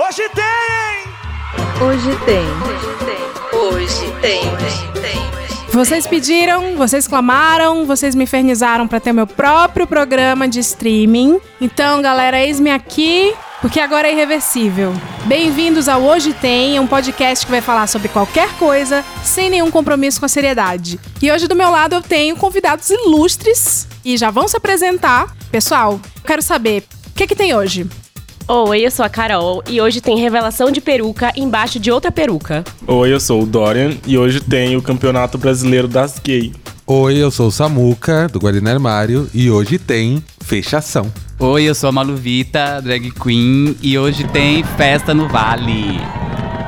Hoje tem! Hoje tem. Hoje tem. Hoje tem. Hoje tem. Vocês pediram, vocês clamaram, vocês me infernizaram para ter meu próprio programa de streaming. Então, galera, eis-me aqui, porque agora é irreversível. Bem-vindos ao Hoje Tem, um podcast que vai falar sobre qualquer coisa, sem nenhum compromisso com a seriedade. E hoje do meu lado eu tenho convidados ilustres e já vão se apresentar. Pessoal, quero saber, o que, que tem hoje? Oi, eu sou a Carol e hoje tem revelação de peruca embaixo de outra peruca. Oi, eu sou o Dorian e hoje tem o Campeonato Brasileiro das Gay. Oi, eu sou o Samuca, do Guardiã Armário, e hoje tem fechação. Oi, eu sou a Maluvita, drag queen, e hoje tem festa no Vale.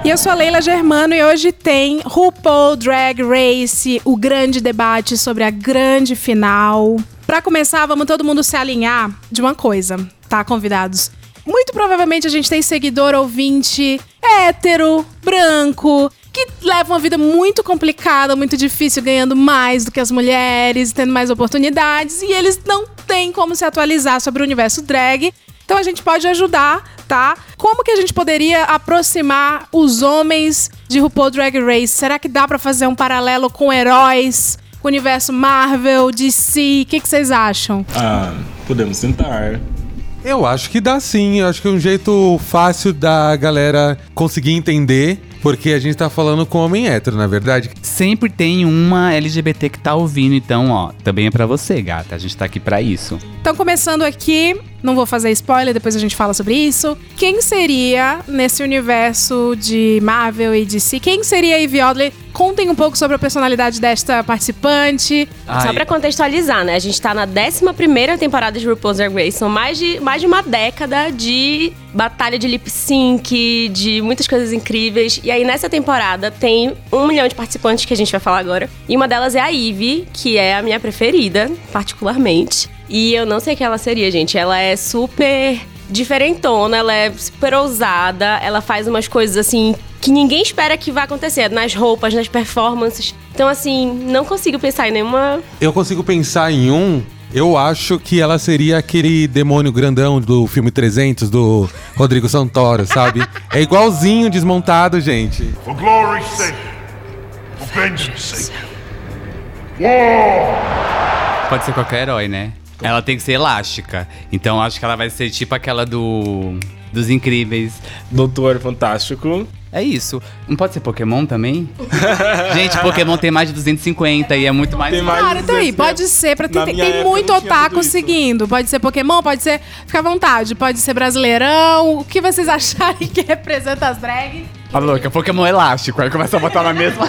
E eu sou a Leila Germano e hoje tem RuPaul Drag Race, o grande debate sobre a grande final. Para começar, vamos todo mundo se alinhar de uma coisa, tá, convidados? Muito provavelmente a gente tem seguidor ouvinte hétero, branco, que leva uma vida muito complicada, muito difícil, ganhando mais do que as mulheres, tendo mais oportunidades, e eles não têm como se atualizar sobre o universo drag. Então a gente pode ajudar, tá? Como que a gente poderia aproximar os homens de RuPaul Drag Race? Será que dá para fazer um paralelo com heróis, com o universo Marvel, DC? O que, que vocês acham? Ah, podemos tentar. Eu acho que dá sim, eu acho que é um jeito fácil da galera conseguir entender, porque a gente tá falando com homem hétero, na verdade. Sempre tem uma LGBT que tá ouvindo, então, ó, também é pra você, gata. A gente tá aqui pra isso. Então, começando aqui, não vou fazer spoiler, depois a gente fala sobre isso. Quem seria, nesse universo de Marvel e DC, quem seria a Ivy Odley? Contem um pouco sobre a personalidade desta participante. Só Ai, pra contextualizar, né? A gente tá na 11 temporada de RuPaul's Drag Race. São mais de, mais de uma década de batalha de lip sync, de muitas coisas incríveis. E aí, nessa temporada, tem um milhão de participantes que a gente vai falar agora. E uma delas é a Ivy, que é a minha preferida, particularmente. E eu não sei quem ela seria, gente. Ela é super diferentona, ela é super ousada, ela faz umas coisas assim que ninguém espera que vai acontecer, nas roupas, nas performances. Então, assim, não consigo pensar em nenhuma. Eu consigo pensar em um. Eu acho que ela seria aquele demônio grandão do filme 300 do Rodrigo Santoro, sabe? É igualzinho desmontado, gente. For glory's sake, for vengeance sake. pode ser qualquer herói, né? Ela tem que ser elástica. Então acho que ela vai ser tipo aquela do. Dos incríveis. Doutor Fantástico. É isso. Não pode ser Pokémon também? Gente, Pokémon tem mais de 250 e é muito mais. Tem mais- Claro, então aí, 200, pode ser, pra tem, tem época muito otaku seguindo. Pode ser Pokémon, pode ser. Fica à vontade, pode ser brasileirão. O que vocês acharem que representa as drags? A louca, Pokémon elástico. Aí começa a botar na mesma.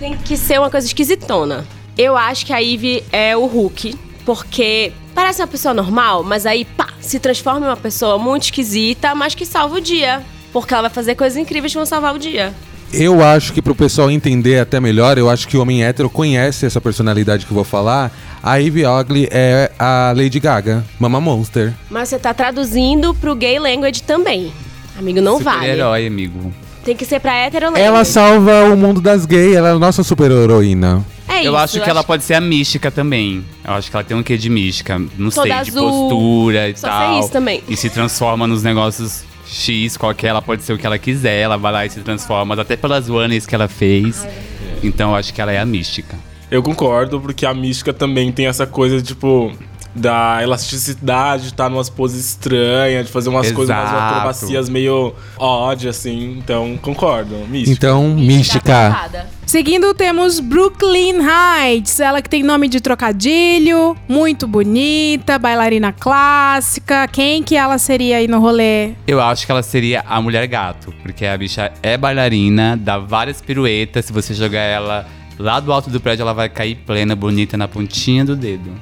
Tem que ser uma coisa esquisitona. Eu acho que a Ivy é o Hulk, porque parece uma pessoa normal, mas aí, pá, se transforma em uma pessoa muito esquisita, mas que salva o dia. Porque ela vai fazer coisas incríveis que vão salvar o dia. Eu acho que pro pessoal entender até melhor, eu acho que o homem hétero conhece essa personalidade que eu vou falar. A Ivy Ogley é a Lady Gaga, Mama Monster. Mas você tá traduzindo pro gay language também. Amigo, não vale. Super-herói, amigo. Tem que ser pra hétero language. Ela salva o mundo das gays, ela é a nossa super heroína. É isso. Eu acho que ela pode ser a mística também. Eu acho que ela tem um quê de mística. Não Toda sei, de azul. postura e Só tal. sei isso também. E se transforma nos negócios X, qualquer. Ela pode ser o que ela quiser. Ela vai lá e se transforma. Até pelas ones que ela fez. Então eu acho que ela é a mística. Eu concordo, porque a mística também tem essa coisa, tipo, da elasticidade, de estar numas poses estranhas, de fazer umas coisas, umas Exato. acrobacias meio odd, assim. Então, concordo. Mística. Então, mística. Seguindo, temos Brooklyn Heights. Ela que tem nome de trocadilho, muito bonita, bailarina clássica. Quem que ela seria aí no rolê? Eu acho que ela seria a mulher gato. Porque a bicha é bailarina, dá várias piruetas. Se você jogar ela lá do alto do prédio, ela vai cair plena, bonita, na pontinha do dedo.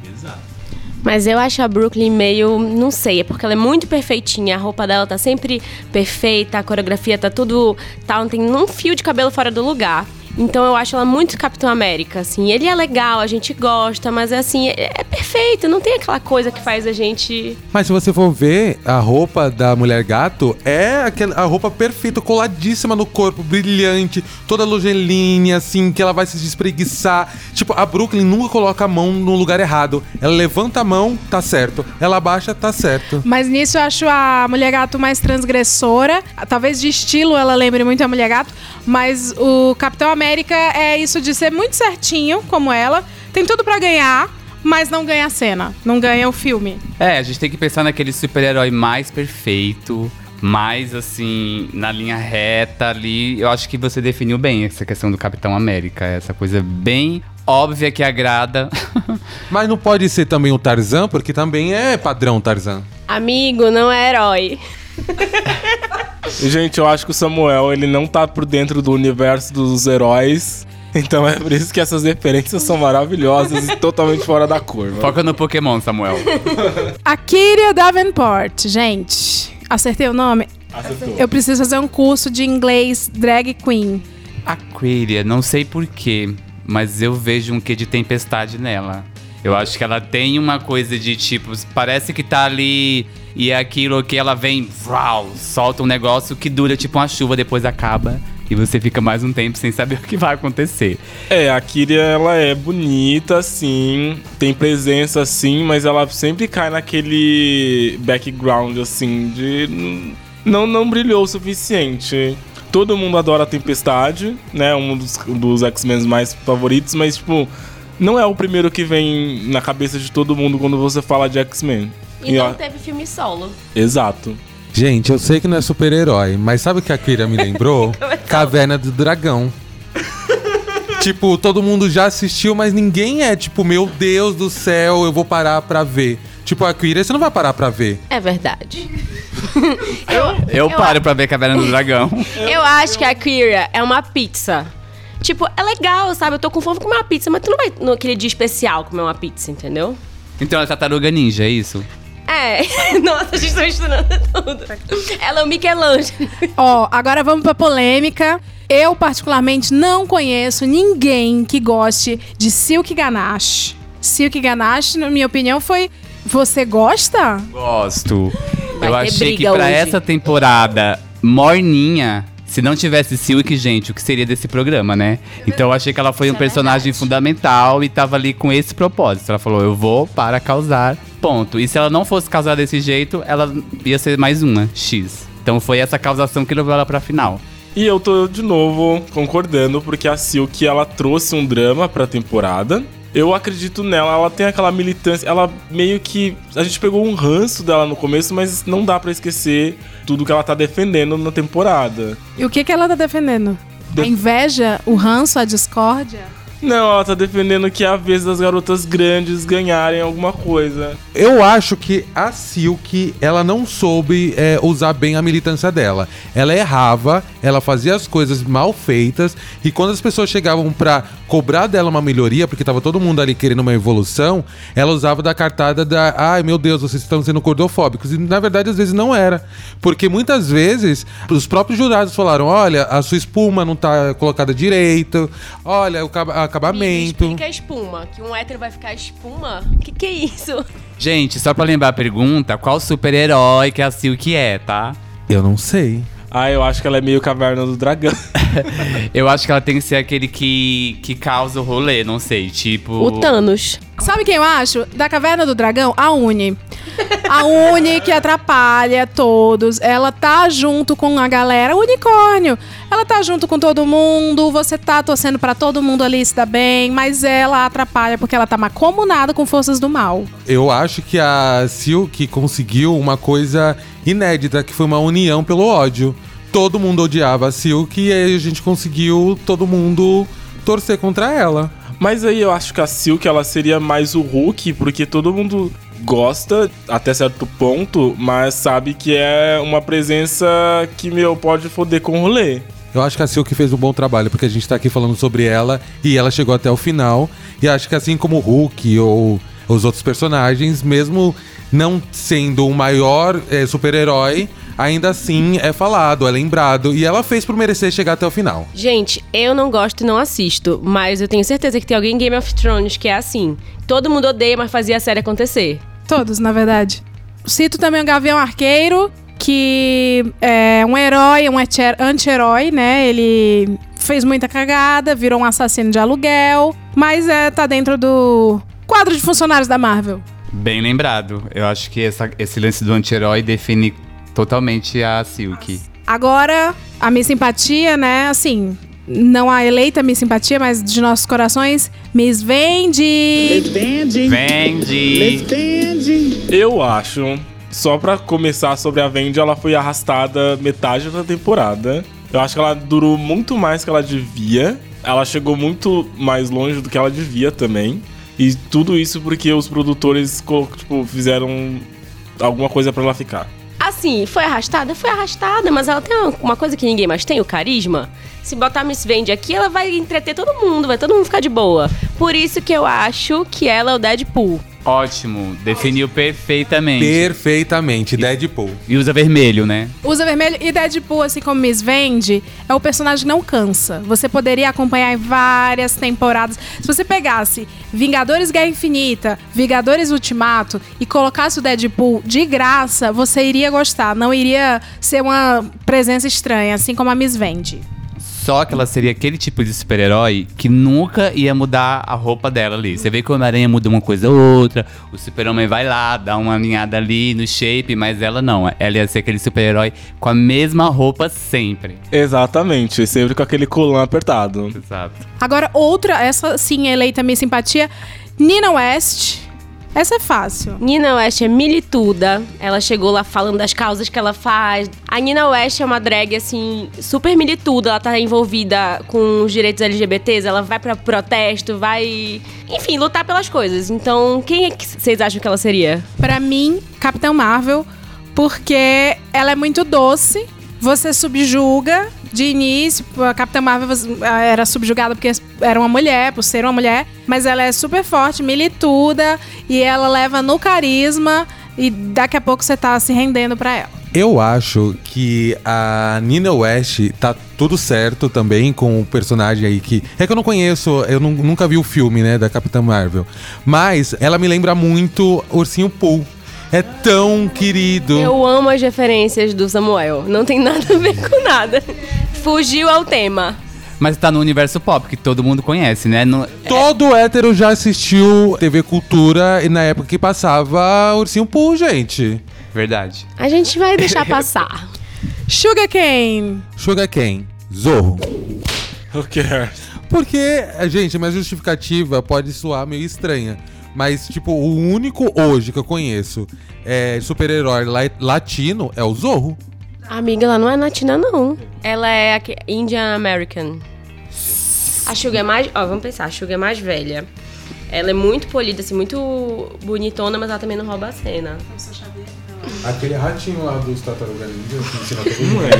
Mas eu acho a Brooklyn meio, não sei, é porque ela é muito perfeitinha, a roupa dela tá sempre perfeita, a coreografia tá tudo, tá, não tem um fio de cabelo fora do lugar. Então eu acho ela muito Capitão América, assim. Ele é legal, a gente gosta, mas é assim, é, é perfeito, não tem aquela coisa que faz a gente. Mas se você for ver, a roupa da mulher gato é aquela, a roupa perfeita, coladíssima no corpo, brilhante, toda logelinha, assim, que ela vai se espreguiçar. Tipo, a Brooklyn nunca coloca a mão no lugar errado. Ela levanta a mão, tá certo. Ela abaixa, tá certo. Mas nisso eu acho a Mulher Gato mais transgressora. Talvez de estilo ela lembre muito a Mulher Gato. Mas o Capitão América é isso de ser muito certinho, como ela. Tem tudo pra ganhar, mas não ganha a cena. Não ganha o filme. É, a gente tem que pensar naquele super-herói mais perfeito, mais assim, na linha reta ali. Eu acho que você definiu bem essa questão do Capitão América. Essa coisa bem óbvia que agrada. Mas não pode ser também o Tarzan, porque também é padrão Tarzan. Amigo, não é herói. Gente, eu acho que o Samuel, ele não tá por dentro do universo dos heróis. Então é por isso que essas referências são maravilhosas e totalmente fora da curva. Foca no Pokémon, Samuel. A Kyria Davenport, gente. Acertei o nome? Acertou. Eu preciso fazer um curso de inglês drag queen. Aquaria, não sei porquê, mas eu vejo um quê de tempestade nela. Eu acho que ela tem uma coisa de tipo, parece que tá ali e é aquilo que ela vem, vrau, solta um negócio que dura tipo uma chuva, depois acaba. E você fica mais um tempo sem saber o que vai acontecer. É, a Kyria, ela é bonita, sim, tem presença, assim, mas ela sempre cai naquele background, assim, de... Não, não brilhou o suficiente. Todo mundo adora a Tempestade, né, um dos, dos X-Men mais favoritos, mas, tipo, não é o primeiro que vem na cabeça de todo mundo quando você fala de X-Men. E E, não ó, teve filme solo. Exato. Gente, eu sei que não é super-herói, mas sabe o que a Kira me lembrou? Caverna do Dragão. tipo, todo mundo já assistiu, mas ninguém é tipo, meu Deus do céu, eu vou parar pra ver. Tipo, a Kira, você não vai parar pra ver. É verdade. Eu, paro pra ver Caverna do Dragão. Eu acho que a Kyria é uma pizza. Tipo, é legal, sabe? Eu tô com fome comer uma pizza, mas tu não vai naquele dia especial comer uma pizza, entendeu? Então ela é tartaruga ninja, é isso? É. Nossa, a gente tá misturando tudo. Ela é o Michelangelo. Ó, agora vamos pra polêmica. Eu, particularmente, não conheço ninguém que goste de Silk Ganache. Silk Ganache, na minha opinião, foi. Você gosta? Gosto. Vai eu achei que pra hoje. essa temporada morninha, se não tivesse Silk, gente, o que seria desse programa, né? Então eu achei que ela foi um é personagem verdade. fundamental e tava ali com esse propósito. Ela falou, eu vou para causar, ponto. E se ela não fosse causar desse jeito, ela ia ser mais uma, X. Então foi essa causação que levou ela pra final. E eu tô de novo concordando, porque a Silk ela trouxe um drama pra temporada. Eu acredito nela, ela tem aquela militância, ela meio que. A gente pegou um ranço dela no começo, mas não dá pra esquecer tudo que ela tá defendendo na temporada. E o que, que ela tá defendendo? De- A inveja, o ranço, a discórdia? Não, ela tá defendendo que é a vez das garotas grandes ganharem alguma coisa. Eu acho que a Silk, ela não soube é, usar bem a militância dela. Ela errava, ela fazia as coisas mal feitas, e quando as pessoas chegavam pra cobrar dela uma melhoria, porque tava todo mundo ali querendo uma evolução, ela usava da cartada da ai meu Deus, vocês estão sendo gordofóbicos. E na verdade, às vezes não era. Porque muitas vezes os próprios jurados falaram: olha, a sua espuma não tá colocada direito, olha, o acaba- Me acabamento. explica a espuma. Que um hétero vai ficar espuma? Que que é isso? Gente, só pra lembrar a pergunta, qual super-herói que a Silk é, tá? Eu não sei. Ah, eu acho que ela é meio caverna do dragão. Eu acho que ela tem que ser aquele que, que causa o rolê, não sei, tipo... O Thanos. Sabe quem eu acho? Da Caverna do Dragão, a Uni. A Uni que atrapalha todos. Ela tá junto com a galera. Unicórnio. Ela tá junto com todo mundo. Você tá torcendo pra todo mundo ali se dar bem. Mas ela atrapalha porque ela tá macomunada com forças do mal. Eu acho que a Silk conseguiu uma coisa inédita, que foi uma união pelo ódio. Todo mundo odiava a Silk e aí a gente conseguiu todo mundo torcer contra ela. Mas aí eu acho que a Silk ela seria mais o Hulk, porque todo mundo gosta até certo ponto, mas sabe que é uma presença que, meu, pode foder com o rolê. Eu acho que a Silk fez um bom trabalho, porque a gente tá aqui falando sobre ela e ela chegou até o final. E acho que assim como o Hulk ou os outros personagens, mesmo não sendo o maior eh, super-herói, ainda assim é falado, é lembrado. E ela fez por merecer chegar até o final. Gente, eu não gosto e não assisto, mas eu tenho certeza que tem alguém em Game of Thrones que é assim. Todo mundo odeia, mas fazia a série acontecer. Todos, na verdade. Cito também o Gavião Arqueiro, que é um herói, um anti- anti-herói, né? Ele fez muita cagada, virou um assassino de aluguel, mas é, tá dentro do quadro de funcionários da Marvel. Bem lembrado. Eu acho que essa- esse lance do anti-herói define totalmente a Silk. Agora, a Miss Simpatia, né? Assim, não a eleita Miss Simpatia, mas de nossos corações, Miss Vende. Vende! Eu acho, só pra começar sobre a Vendi, ela foi arrastada metade da temporada. Eu acho que ela durou muito mais que ela devia. Ela chegou muito mais longe do que ela devia também. E tudo isso porque os produtores tipo, fizeram alguma coisa pra ela ficar. Assim, foi arrastada? Foi arrastada, mas ela tem uma- coisa que ninguém mais tem, o carisma. Se botar Miss Vende aqui, ela vai entreter todo mundo, vai todo mundo ficar de boa. Por isso que eu acho que ela é o Deadpool. Ótimo, definiu perfeitamente. Perfeitamente, Deadpool. E usa vermelho, né? Usa vermelho e Deadpool, assim como Miss Vende, é o personagem que não cansa. Você poderia acompanhar em várias temporadas. Se você pegasse Vingadores Guerra Infinita, Vingadores Ultimato e colocasse o Deadpool de graça, você iria gostar. Não iria ser uma presença estranha, assim como a Miss Vende. Só que ela seria aquele tipo de super-herói que nunca ia mudar a roupa dela ali. Você vê que o Homem-Aranha muda uma coisa ou outra, o Super-Homem vai lá, dá uma alinhada ali no shape, mas ela não. Ela ia ser aquele super-herói com a mesma roupa sempre. Exatamente, sempre com aquele colã apertado. Exato. Agora, outra, essa sim, eleita Miss Simpatia, Nina West. Essa é fácil. Nina West é milituda. Ela chegou lá falando das causas que ela faz. A Nina West é uma drag, assim, super milituda. Ela tá envolvida com os direitos LGBTs. Ela vai pra protesto, vai. Enfim, lutar pelas coisas. Então, quem é que vocês acham que ela seria? Pra mim, Capitão Marvel, porque ela é muito doce. Você subjuga de início. A Capitã Marvel você- era subjugada porque era uma mulher, por ser uma mulher. Mas ela é super forte, milituda. E ela leva no carisma. E daqui a pouco você tá se rendendo pra ela. Eu acho que a Nina West tá tudo certo também com o personagem aí que. É que eu não conheço, eu nu- nunca vi o filme, né, da Capitã Marvel. Mas ela me lembra muito Ursinho Pooh. É tão querido. Eu amo as referências do Samuel. Não tem nada a ver com nada. Fugiu ao tema. Mas tá no universo pop, que todo mundo conhece, né? No- Todo hétero já assistiu TV Cultura e na época que passava Ursinho Pooh, gente. Verdade. A gente vai deixar passar. Sugar Cane. Sugar Cane, Zorro. Who cares? Porque, gente, minha justificativa pode soar meio estranha. Mas, tipo, o único hoje que eu conheço é super-herói la- latino é o Zorro. Amiga, ela não é latina, não. Ela é Indian American. A Suga é mais. Ó, vamos pensar. A Suga é mais velha. Ela é muito polida, assim, muito bonitona, mas ela também não rouba a cena. Aquele ratinho lá dos Tartaruga Ninja que ensina todo Não é,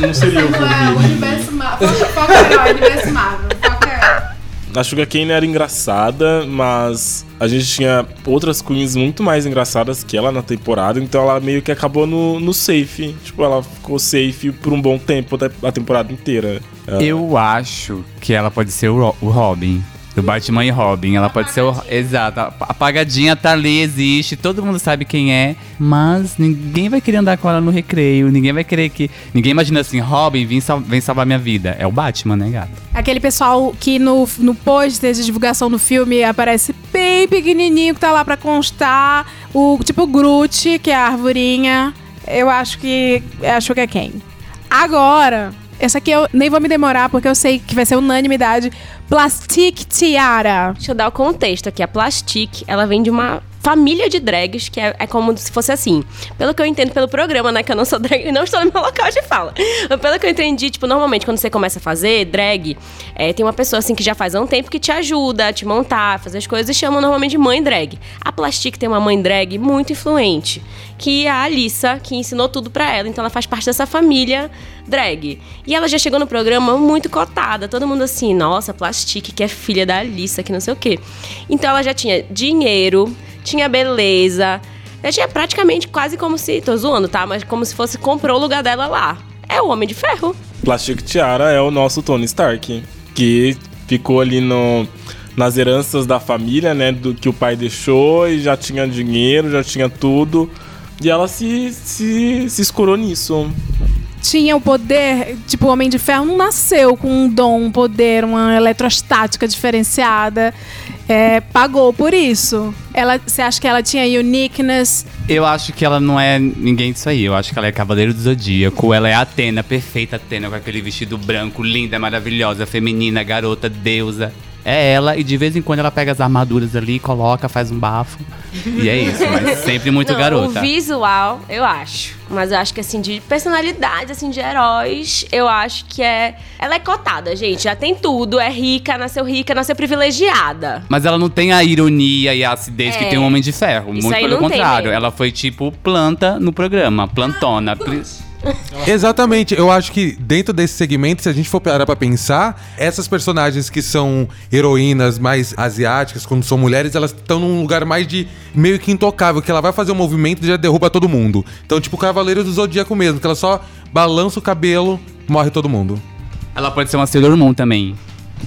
não, não seria o Wolverine. universo Marvel. Foca herói, universo Marvel. Foca A Sugar Cane era engraçada, mas a gente tinha outras queens muito mais engraçadas que ela na temporada, então ela meio que acabou no, no safe. Tipo, ela ficou safe por um bom tempo a temporada inteira. Eu acho que ela pode ser o Robin. Do Batman e Robin. Ela pode ser o. Exato. A apagadinha tá ali, existe. Todo mundo sabe quem é. Mas ninguém vai querer andar com ela no recreio. Ninguém vai querer que. Ninguém imagina assim: Robin, vem, sal- vem salvar minha vida. É o Batman, né, gato? Aquele pessoal que no, no pôster de divulgação do filme aparece bem pequenininho, que tá lá pra constar. O tipo Groot, que é a arvorinha. Eu acho que acho que é quem. Agora, essa aqui eu nem vou me demorar porque eu sei que vai ser unanimidade. Plastic Tiara. Deixa eu dar o contexto aqui. A Plastic, ela vem de uma família de drags, que é, é como se fosse assim. Pelo que eu entendo pelo programa, né? Que eu não sou drag e não estou no meu local de fala. Pelo que eu entendi, tipo, normalmente quando você começa a fazer drag, é, tem uma pessoa assim que já faz há um tempo que te ajuda a te montar, fazer as coisas e chama normalmente de mãe drag. A Plastic tem uma mãe drag muito influente, que é a Alissa, que ensinou tudo pra ela. Então ela faz parte dessa família drag. E ela já chegou no programa muito cotada. Todo mundo assim, nossa, Plastic, que é filha da Alissa, que não sei o quê. Então ela já tinha dinheiro, tinha beleza, Gente, é praticamente quase como se. Tô zoando, tá? Mas como se fosse comprou o lugar dela lá. É o Homem de Ferro. Plastic Tiara é o nosso Tony Stark, que ficou ali no, nas heranças da família, né? Do que o pai deixou e já tinha dinheiro, já tinha tudo. E ela se, se, se escurou nisso. Tinha o poder, tipo, o Homem de Ferro não nasceu com um dom, um poder, uma eletrostática diferenciada. É, pagou por isso. Ela, você acha que ela tinha uniqueness? Eu acho que ela não é ninguém disso aí. Eu acho que ela é Cavaleiro do Zodíaco. Ela é Atena, perfeita Atena, com aquele vestido branco, linda, maravilhosa, feminina, garota, deusa. É ela, e de vez em quando ela pega as armaduras ali, coloca, faz um bafo. E é isso, mas sempre muito Não, garota. O visual, eu acho. Mas eu acho que, assim, de personalidade, assim, de heróis, eu acho que é. Ela é cotada, gente. Já tem tudo. É rica, nasceu rica, nasceu privilegiada. Mas ela não tem a ironia e a acidez que É. tem o Homem de Ferro. Isso muito pelo contrário. Ela foi tipo planta no programa, plantona. Pri- Exatamente, eu acho que dentro desse segmento, se a gente for parar pra pensar, essas personagens que são heroínas mais asiáticas, quando são mulheres, elas estão num lugar mais de meio que intocável, que ela vai fazer um movimento e já derruba todo mundo. Então, tipo, Cavaleiro do Zodíaco mesmo, que ela só balança o cabelo, morre todo mundo. Ela pode ser uma Sailor Moon também.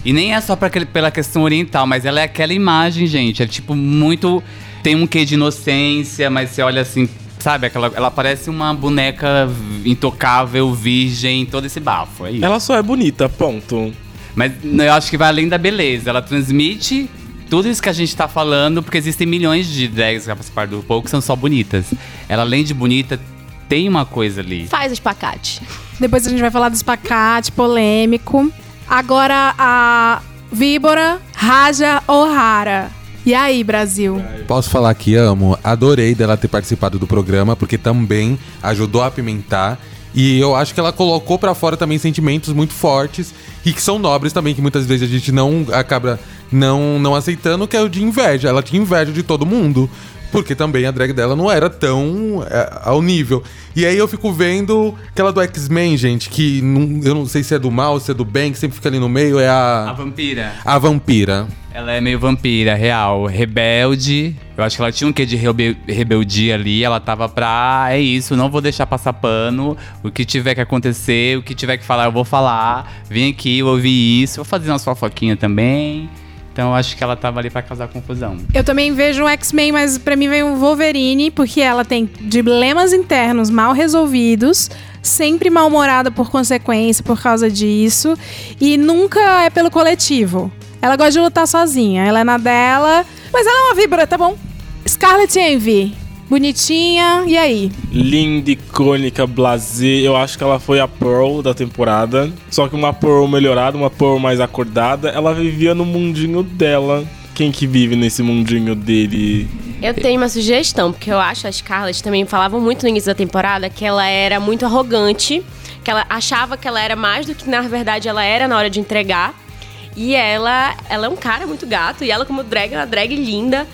E nem é só pra pela questão oriental, mas ela é aquela imagem, gente. É tipo muito. Tem um quê de inocência, mas você olha assim, sabe? Aquela, ela parece uma boneca intocável, virgem, todo esse bafo. É isso. Ela só é bonita, ponto. Mas eu acho que vai além da beleza. Ela transmite tudo isso que a gente tá falando, porque existem milhões de drags que participam do RuPaul que são só bonitas. Ela, além de bonita, tem uma coisa ali. Faz o espacate. Depois a gente vai falar do espacate polêmico. Agora a víbora Raja O'Hara. E aí, Brasil? Posso falar que amo, adorei dela ter participado do programa, porque também ajudou a apimentar. E eu acho que ela colocou pra fora também sentimentos muito fortes e que são nobres também, que muitas vezes a gente não acaba não, não aceitando, que é o de inveja. Ela tinha inveja de todo mundo. Porque também a drag dela não era tão é, ao nível. E aí eu fico vendo aquela do X-Men, gente, que não- eu não sei se é do mal, se é do bem, que sempre fica ali no meio, é A a, vampira. a vampira. Ela é meio vampira, real. Rebelde. Eu acho que ela tinha um quê de rebe- rebeldia ali. Ela tava pra. É isso, não vou deixar passar pano. O que tiver que acontecer, o que tiver que falar, eu vou falar. Vem aqui, eu ouvi isso. Vou fazer uma fofoquinha também. Então eu acho que ela tava ali pra causar confusão. Eu também vejo o X-Men, mas pra mim vem o Wolverine, porque ela tem dilemas internos mal resolvidos, sempre mal-humorada por consequência, por causa disso, e nunca é pelo coletivo. Ela gosta de lutar sozinha, ela é na dela, mas ela é uma víbora, tá bom? Scarlet Envy, bonitinha, e aí? Linda, icônica, blasé. Eu acho que ela foi a Pearl da temporada. Só que uma Pearl melhorada, uma Pearl mais acordada. Ela vivia no mundinho dela. Quem que vive nesse mundinho dele? Eu tenho uma sugestão, porque eu acho, a Scarlett também falavam muito no início da temporada que ela era muito arrogante, que ela achava que ela era mais do que na verdade ela era na hora de entregar. E ela, ela é um cara muito gato, e ela como drag é uma drag linda.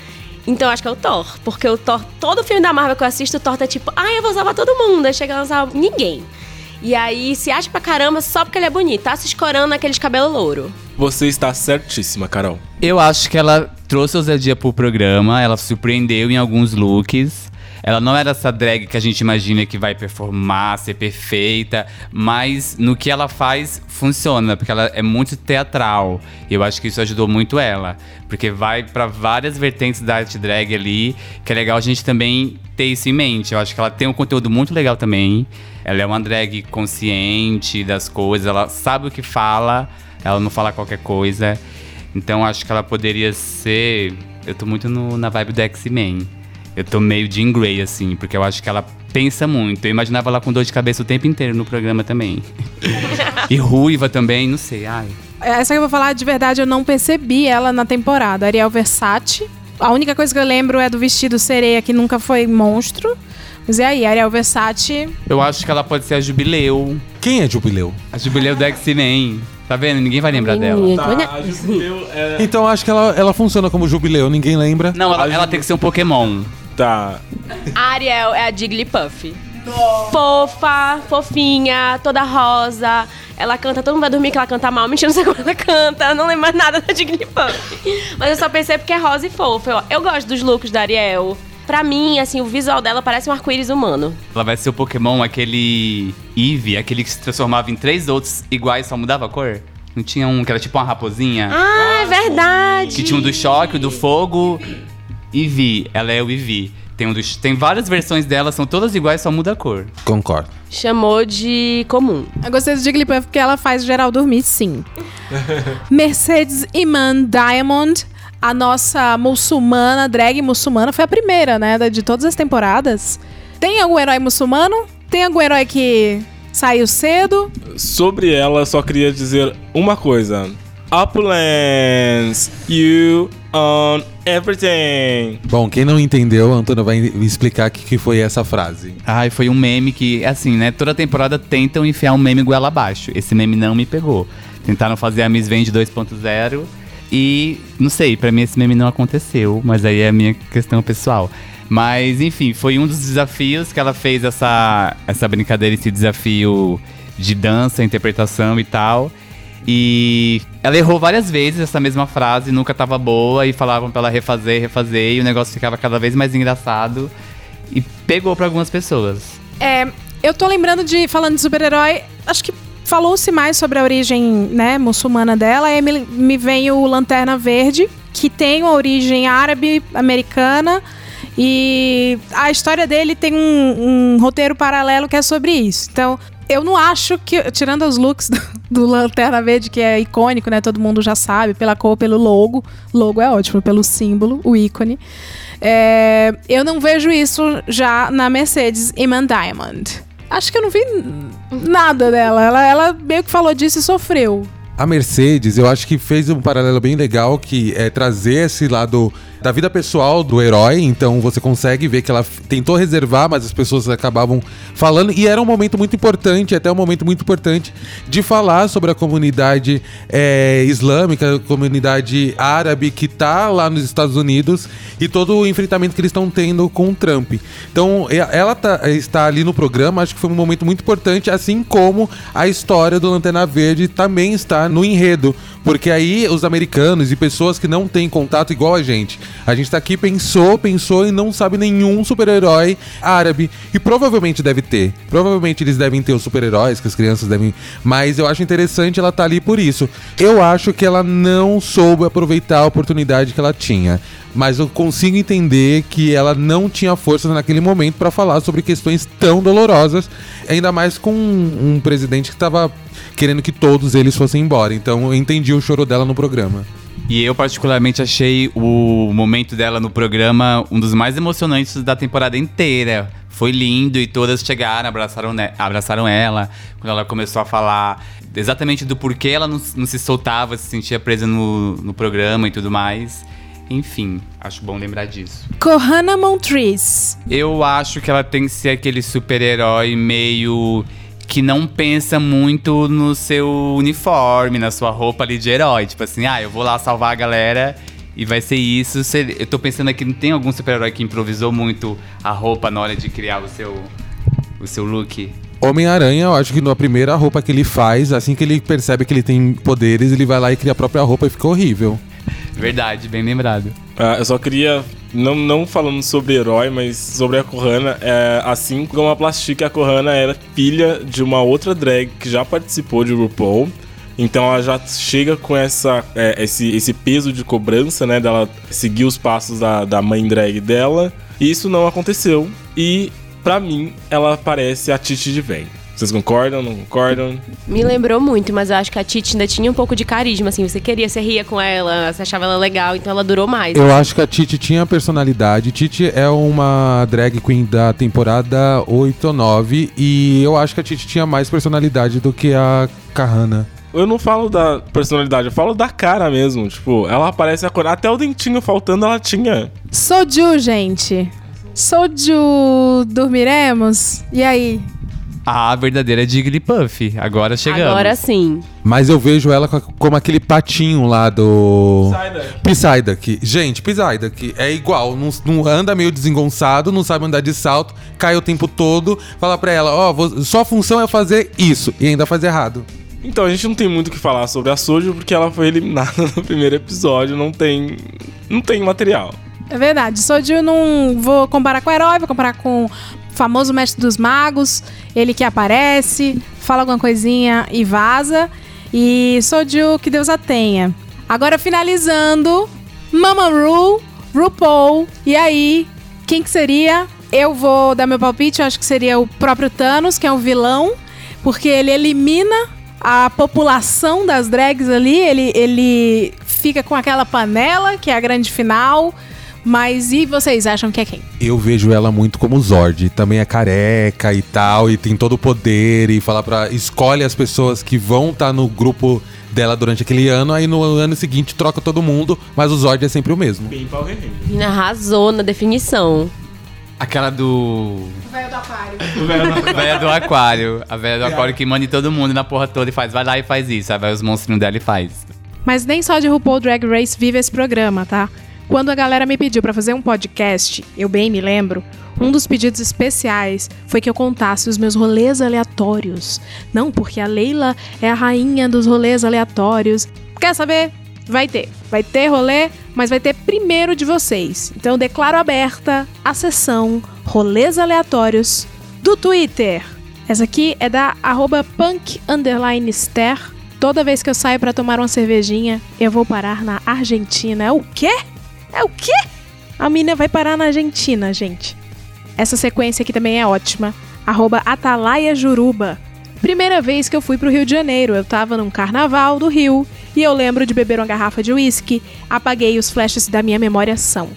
Então eu acho que é o Thor, porque o Thor, todo filme da Marvel que eu assisto, o Thor tá tipo, ai, eu vou salvar todo mundo, aí chega e não salva ninguém. E aí se acha pra caramba só porque ele é bonito, tá se escorando naqueles cabelo louro. Você está certíssima, Carol. Eu acho que ela trouxe ousadia pro programa, ela surpreendeu em alguns looks. Ela não era essa drag que a gente imagina que vai performar, ser perfeita, mas no que ela faz funciona, porque ela é muito teatral. E eu acho que isso ajudou muito ela, porque vai pra várias vertentes da arte drag ali, que é legal a gente também ter isso em mente. Eu acho que ela tem um conteúdo muito legal também. Ela é uma drag consciente das coisas, ela sabe o que fala, ela não fala qualquer coisa. Então acho que ela poderia ser. Eu tô muito no- na vibe do X-Men. Eu tô meio Jean Grey, assim, porque eu acho que ela pensa muito. Eu imaginava ela com dor de cabeça o tempo inteiro no programa também. e ruiva também, não sei. Ai. Essa que eu vou falar de verdade, eu não percebi ela na temporada. Ariel Versace. A única coisa que eu lembro é do vestido sereia, que nunca foi monstro. Mas e aí, Ariel Versace. Eu acho que ela pode ser a Jubileu. Quem é Jubileu? A Jubileu do X-Men. Tá vendo? Ninguém vai lembrar dela. Tá, Jubileu é... Então acho que ela, ela funciona como Jubileu, ninguém lembra. Não, ela, ela tem que ser um Pokémon. Tá. A Ariel é a Jigglypuff. Fofa, fofinha, toda rosa. Ela canta, todo mundo vai dormir que ela canta mal. Mentira, não sei como ela canta. Eu não lembro mais nada da Jigglypuff. Mas eu só pensei porque é rosa e fofa. Eu, eu gosto dos looks da Ariel. Pra mim, assim, o visual dela parece um arco-íris humano. Ela vai ser o Pokémon, aquele Eevee, aquele que se transformava em três outros iguais, só mudava a cor? Não tinha um que era tipo uma raposinha? Ah, é verdade! Que tinha um do choque, o do fogo. Eevee, ela é o Eevee. Tem, um dos, tem várias versões dela, são todas iguais, só muda a cor. Concordo. Chamou de comum. Eu gostei do Jigglypuff porque ela faz geral dormir, sim. Mercedes Iman Diamond, a nossa muçulmana, drag muçulmana, foi a primeira, né, de todas as temporadas. Tem algum herói muçulmano? Tem algum herói que saiu cedo? Sobre ela, só queria dizer uma coisa. Uplands, you own everything. Bom, quem não entendeu, Antônio vai explicar o que, que foi essa frase. Ai, foi um meme que, assim, né? Toda temporada tentam enfiar um meme goela abaixo. Esse meme não me pegou. Tentaram fazer a Miss Vende 2.0 e, não sei, pra mim esse meme não aconteceu, mas aí é a minha questão pessoal. Mas, enfim, foi um dos desafios que ela fez essa, essa brincadeira, esse desafio de dança, interpretação e tal. E ela errou várias vezes essa mesma frase, nunca tava boa, e falavam pra ela refazer, refazer, e o negócio ficava cada vez mais engraçado. E pegou pra algumas pessoas. É, eu tô lembrando de, falando de super-herói, acho que falou-se mais sobre a origem, né, muçulmana dela, aí me, me vem o Lanterna Verde, que tem uma origem árabe, americana, e a história dele tem um, um roteiro paralelo que é sobre isso. Então, eu não acho que, tirando os looks do, do Lanterna Verde, que é icônico, né, todo mundo já sabe, pela cor, pelo logo, logo é ótimo, pelo símbolo, o ícone, é, eu não vejo isso já na Mercedes Iman Diamond. Acho que eu não vi nada dela. Ela, ela meio que falou disso e sofreu. A Mercedes, eu acho que fez um paralelo bem legal que é trazer esse lado da vida pessoal do herói. Então você consegue ver que ela tentou reservar, mas as pessoas acabavam falando. E era um momento muito importante, até um momento muito importante, de falar sobre a comunidade é, islâmica, a comunidade árabe que tá lá nos Estados Unidos e todo o enfrentamento que eles estão tendo com o Trump. Então ela tá- está ali no programa, acho que foi um momento muito importante, assim como a história do Lanterna Verde também está no enredo. Porque aí os americanos e pessoas que não têm contato igual a gente. A gente tá aqui, pensou, pensou e não sabe nenhum super-herói árabe. E provavelmente deve ter. Provavelmente eles devem ter os super-heróis que as crianças devem. Mas eu acho interessante ela tá ali por isso. Eu acho que ela não soube aproveitar a oportunidade que ela tinha. Mas eu consigo entender que ela não tinha força naquele momento para falar sobre questões tão dolorosas, ainda mais com um, um presidente que estava querendo que todos eles fossem embora. Então eu entendi o choro dela no programa. E eu, particularmente, achei o momento dela no programa um dos mais emocionantes da temporada inteira. Foi lindo e todas chegaram, abraçaram, abraçaram ela. Quando ela começou a falar exatamente do porquê ela não, não se soltava, se sentia presa no, no programa e tudo mais. Enfim, acho bom lembrar disso. Kohana Montrese. Eu acho que ela tem que ser aquele super-herói meio que não pensa muito no seu uniforme, na sua roupa ali de herói. Tipo assim, ah, eu vou lá salvar a galera e vai ser isso. Se- Eu tô pensando aqui, não tem algum super-herói que improvisou muito a roupa na hora de criar o seu, o seu look? Homem-Aranha, eu acho que na primeira roupa que ele faz, assim que ele percebe que ele tem poderes, ele vai lá e cria a própria roupa e fica horrível. Verdade, bem lembrado. Ah, eu só queria, não, não falando sobre herói, mas sobre a Kohana, é, assim como a Plastica, a Kohana era filha de uma outra drag que já participou de RuPaul. Então ela já chega com essa, é, esse, esse peso de cobrança, né? Dela seguir os passos da, da mãe drag dela. E isso não aconteceu. E, pra mim, ela parece a Titi de Vem. Vocês concordam? Não concordam? Me lembrou muito, mas eu acho que a Titi ainda tinha um pouco de carisma, assim. Você queria, você ria com ela, você achava ela legal, então ela durou mais. Eu acho que a Titi tinha personalidade. Titi é uma drag queen da temporada 8 ou 9. E eu acho que a Titi tinha mais personalidade do que a Kahana. Eu não falo da personalidade, eu falo da cara mesmo. Tipo, ela aparece a cor. Até o dentinho faltando ela tinha. Soju, gente. Soju, dormiremos? E aí? A verdadeira Jigglypuff. Agora chegamos. Agora sim. Mas eu vejo ela co- como aquele patinho lá do. Psyduck. Gente, Psyduck é igual. Não, não anda meio desengonçado, não sabe andar de salto, cai o tempo todo. Fala pra ela: Ó, vo- sua função é fazer isso. E ainda faz errado. Então, a gente não tem muito o que falar sobre a Sojo porque ela foi eliminada no primeiro episódio, não tem não tem material. É verdade. Soju não vou comparar com o herói, vou comparar com o famoso mestre dos magos. Ele que aparece, fala alguma coisinha e vaza. E Soju, que Deus a tenha. Agora finalizando, Mama Ru, RuPaul. E aí, quem que seria? Eu vou dar meu palpite, eu acho que seria o próprio Thanos, que é um vilão, porque ele elimina a população das drags ali, ele, ele fica com aquela panela, que é a grande final. Mas e vocês acham que é quem? Eu vejo ela muito como Zord. Também é careca e tal, e tem todo o poder e fala pra. Escolhe as pessoas que vão estar no grupo dela durante aquele ano, aí no ano seguinte troca todo mundo, mas o Zord é sempre o mesmo. Bem Ranger. Menina arrasou na definição. Aquela do. Velho do aquário. A velha do aquário. A velha do aquário que manda em todo mundo na porra toda e faz, vai lá e faz isso. Aí vai os monstrinhos dela e faz. Mas nem só de RuPaul Drag Race vive esse programa, tá? Quando a galera me pediu pra fazer um podcast, eu bem me lembro, um dos pedidos especiais foi que eu contasse os meus rolês aleatórios. Não, porque a Leila é a rainha dos rolês aleatórios. Quer saber? Vai ter. Vai ter rolê, mas vai ter primeiro de vocês. Então eu declaro aberta a sessão Rolês Aleatórios do Twitter. Essa aqui é da arroba punk underline ster. Toda vez que eu saio pra tomar uma cervejinha, eu vou parar na Argentina. É o quê? É o quê? A mina vai parar na Argentina, gente. Essa sequência aqui também é ótima. Arroba Atalaia Juruba. Primeira vez que eu fui pro Rio de Janeiro, eu tava num carnaval do Rio e eu lembro de beber uma garrafa de uísque, apaguei os flashes da minha memória são.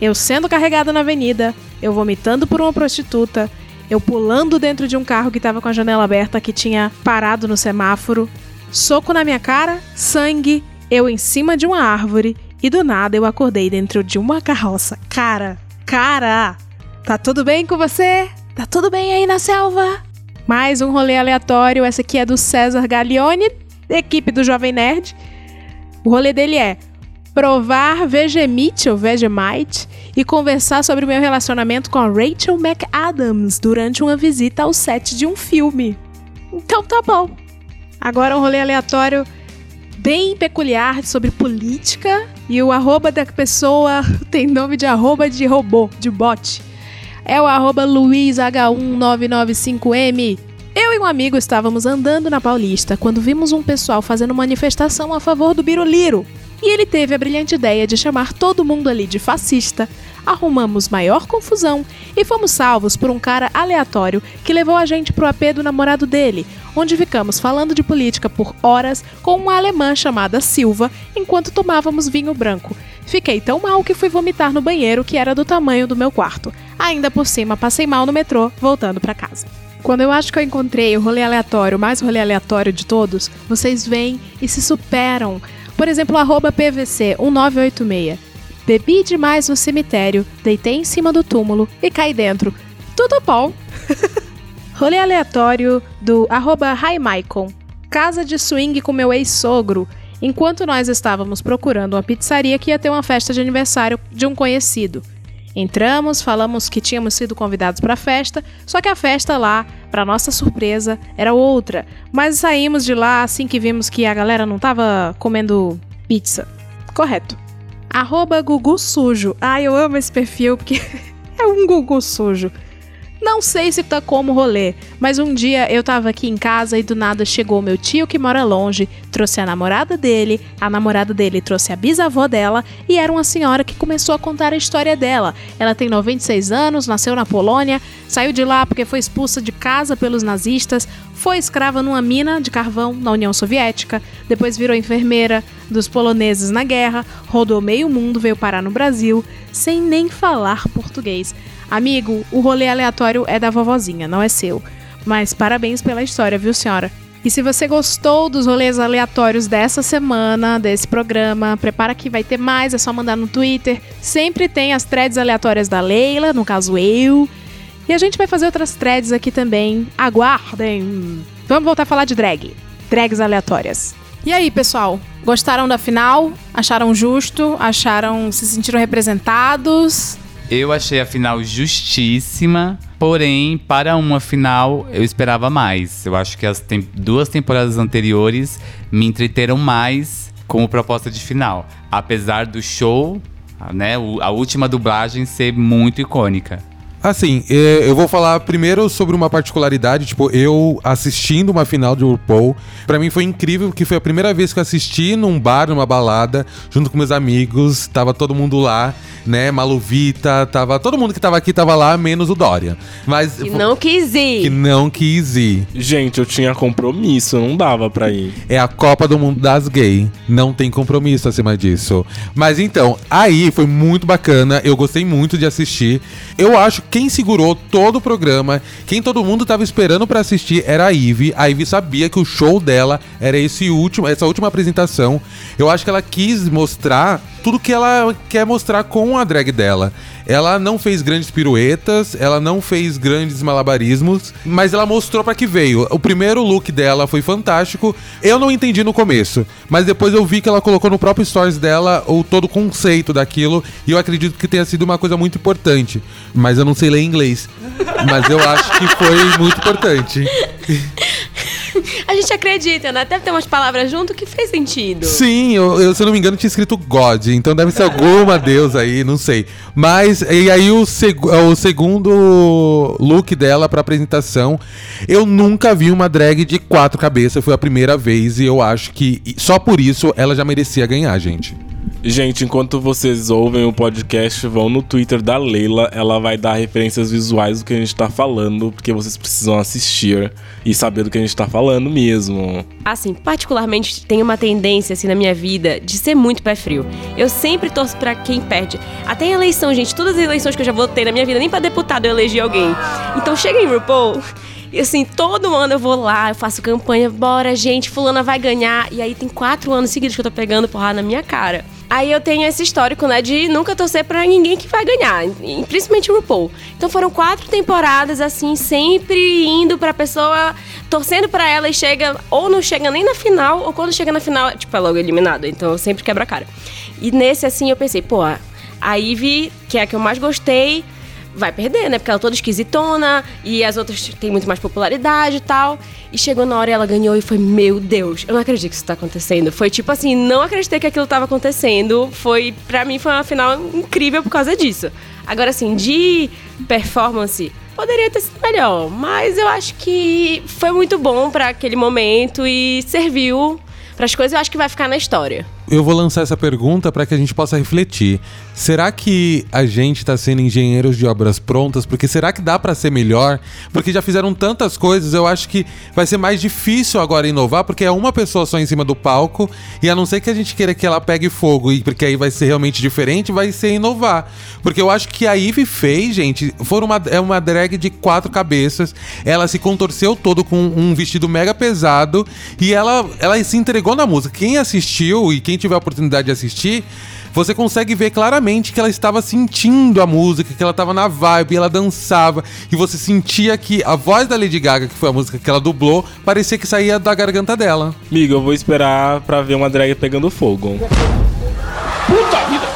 Eu sendo carregada na avenida, eu vomitando por uma prostituta, eu pulando dentro de um carro que tava com a janela aberta que tinha parado no semáforo, soco na minha cara, sangue, eu em cima de uma árvore e do nada eu acordei dentro de uma carroça. Cara, cara, tá tudo bem com você? Tá tudo bem aí na selva? Mais um rolê aleatório, essa aqui é do César Gaglione, equipe do Jovem Nerd. O rolê dele é provar Vegemite ou Vegemite e conversar sobre o meu relacionamento com a Rachel McAdams durante uma visita ao set de um filme. Então tá bom. Agora um rolê aleatório bem peculiar sobre política e o arroba da pessoa tem nome de arroba de robô, de bot. É o arroba luizh1995m. Eu e um amigo estávamos andando na Paulista quando vimos um pessoal fazendo manifestação a favor do Biruliro. E ele teve a brilhante ideia de chamar todo mundo ali de fascista. Arrumamos maior confusão e fomos salvos por um cara aleatório que levou a gente pro AP do namorado dele, onde ficamos falando de política por horas com uma alemã chamada Silva enquanto tomávamos vinho branco. Fiquei tão mal que fui vomitar no banheiro que era do tamanho do meu quarto. Ainda por cima, passei mal no metrô, voltando para casa. Quando eu acho que eu encontrei o rolê aleatório, mais rolê aleatório de todos, vocês vêm e se superam. Por exemplo, arroba PVC 1986. Bebi demais no cemitério, deitei em cima do túmulo e caí dentro. Tudo bom. rolê aleatório do arroba. Casa de swing com meu ex-sogro. Enquanto nós estávamos procurando uma pizzaria que ia ter uma festa de aniversário de um conhecido. Entramos, falamos que tínhamos sido convidados para a festa, só que a festa lá, para nossa surpresa, era outra. Mas saímos de lá assim que vimos que a galera não tava comendo pizza. Correto. Arroba Gugu Sujo. Ai, eu amo esse perfil porque é um Gugu sujo. Não sei se tá como rolê, mas um dia eu tava aqui em casa e do nada chegou meu tio que mora longe, trouxe a namorada dele, a namorada dele trouxe a bisavó dela e era uma senhora que começou a contar a história dela. Ela tem 96 anos, nasceu na Polônia, saiu de lá porque foi expulsa de casa pelos nazistas, foi escrava numa mina de carvão na União Soviética, depois virou enfermeira dos poloneses na guerra, rodou meio mundo, veio parar no Brasil, sem nem falar português. Amigo, o rolê aleatório é da vovozinha, não é seu. Mas parabéns pela história, viu, senhora? E se você gostou dos rolês aleatórios dessa semana, desse programa, prepara que vai ter mais, é só mandar no Twitter. Sempre tem as threads aleatórias da Leila, no caso eu. E a gente vai fazer outras threads aqui também. Aguardem! Vamos voltar a falar de drag. Drags aleatórias. E aí, pessoal? Gostaram da final? Acharam justo? Acharam. se sentiram representados? Eu achei a final justíssima, porém, para uma final eu esperava mais. Eu acho que as tem- duas temporadas anteriores me entreteram mais como proposta de final. Apesar do show, né, a última dublagem ser muito icônica. Assim, é, eu vou falar primeiro sobre uma particularidade, tipo, eu assistindo uma final de RuPaul, pra mim foi incrível, porque foi a primeira vez que eu assisti num bar, numa balada, junto com meus amigos, tava todo mundo lá, né, Maluvita, tava, todo mundo que tava aqui tava lá, menos o Dória. Mas E não quis ir. que não quis ir. Gente, eu tinha compromisso, não dava pra ir. É a Copa do Mundo das Gay. Não tem compromisso acima disso. Mas então, aí foi muito bacana. Eu gostei muito de assistir. Eu acho que quem segurou todo o programa, quem todo mundo tava esperando pra assistir era a Ivy. A Ivy sabia que o show dela era esse último, essa última apresentação. Eu acho que ela quis mostrar tudo que ela quer mostrar com a drag dela. Ela não fez grandes piruetas, ela não fez grandes malabarismos, mas ela mostrou pra que veio. O primeiro look dela foi fantástico. Eu não entendi no começo, mas depois eu vi que ela colocou no próprio stories dela o todo o conceito daquilo e eu acredito que tenha sido uma coisa muito importante. Mas eu não sei ler inglês. Mas eu acho que foi muito importante. A gente acredita, né? Deve ter umas palavras junto que fez sentido. Sim, eu, eu, se eu não me engano tinha escrito God, então deve ser alguma deusa aí, não sei. Mas, e aí o, seg o segundo look dela pra apresentação, eu nunca vi uma drag de quatro cabeças, foi a primeira vez e eu acho que só por isso ela já merecia ganhar, gente. Gente, enquanto vocês ouvem o podcast, vão no Twitter da Leila. Ela vai dar referências visuais do que a gente tá falando, porque vocês precisam assistir e saber do que a gente tá falando mesmo. Assim, particularmente, tem uma tendência, assim, na minha vida de ser muito pé frio. Eu sempre torço pra quem perde. Até em eleição, gente, todas as eleições que eu já votei na minha vida, nem pra deputado eu elegi alguém. Então chega em RuPaul. E assim, todo ano eu vou lá, eu faço campanha, bora, gente, fulana vai ganhar. E aí tem quatro anos seguidos que eu tô pegando porrada na minha cara. Aí eu tenho esse histórico, né, de nunca torcer pra ninguém que vai ganhar, principalmente o RuPaul. Então foram quatro temporadas, assim, sempre indo pra pessoa, torcendo pra ela e chega, ou não chega nem na final, ou quando chega na final, tipo, é logo eliminada. Então eu sempre quebro a cara. E nesse, assim, eu pensei, pô, a Ivy, que é a que eu mais gostei, vai perder, né? Porque ela é toda esquisitona e as outras têm muito mais popularidade e tal. E chegou na hora e ela ganhou e foi, meu Deus, eu não acredito que isso tá acontecendo. Foi tipo assim, não acreditei que aquilo tava acontecendo. Foi, pra mim, foi uma final incrível por causa disso. Agora, assim, de performance, poderia ter sido melhor, mas eu acho que foi muito bom pra aquele momento e serviu para as coisas. Eu acho que vai ficar na história. Eu vou lançar essa pergunta para que a gente possa refletir. Será que a gente está sendo engenheiros de obras prontas? Porque será que dá para ser melhor? Porque já fizeram tantas coisas, eu acho que vai ser mais difícil agora inovar, porque é uma pessoa só em cima do palco, e a não ser que a gente queira que ela pegue fogo, e porque aí vai ser realmente diferente, vai ser inovar. Porque eu acho que a Ivy fez, gente, foi uma, é uma drag de quatro cabeças, ela se contorceu todo com um vestido mega pesado, e ela, ela se entregou na música. Quem assistiu e quem tiver a oportunidade de assistir, você consegue ver claramente que ela estava sentindo a música, que ela estava na vibe, ela dançava, e você sentia que a voz da Lady Gaga, que foi a música que ela dublou, parecia que saía da garganta dela. Amiga, eu vou esperar pra ver uma drag pegando fogo. Puta vida!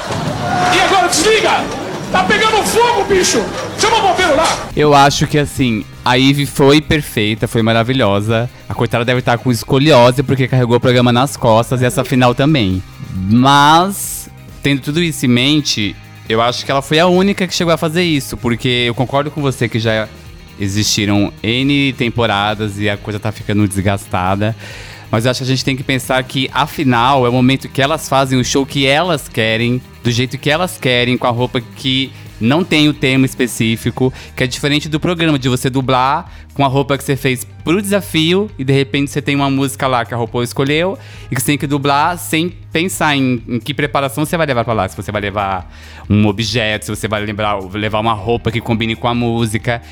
E agora desliga! Tá pegando fogo, bicho! Chama o bombeiro lá! Eu acho que assim, a Ivy foi perfeita, foi maravilhosa. A coitada deve estar com escoliose porque carregou o programa nas costas e essa final também. Mas, tendo tudo isso em mente, eu acho que ela foi a única que chegou a fazer isso, porque eu concordo com você que já existiram N temporadas e a coisa tá ficando desgastada. Mas eu acho que a gente tem que pensar que a final é o momento que elas fazem o show que elas querem, do jeito que elas querem, com a roupa que não tem o tema específico, que é diferente do programa, de você dublar com a roupa que você fez pro desafio e de repente você tem uma música lá que a roupa escolheu e que você tem que dublar sem pensar em, em que preparação você vai levar pra lá. Se você vai levar um objeto, se você vai lembrar, levar uma roupa que combine com a música.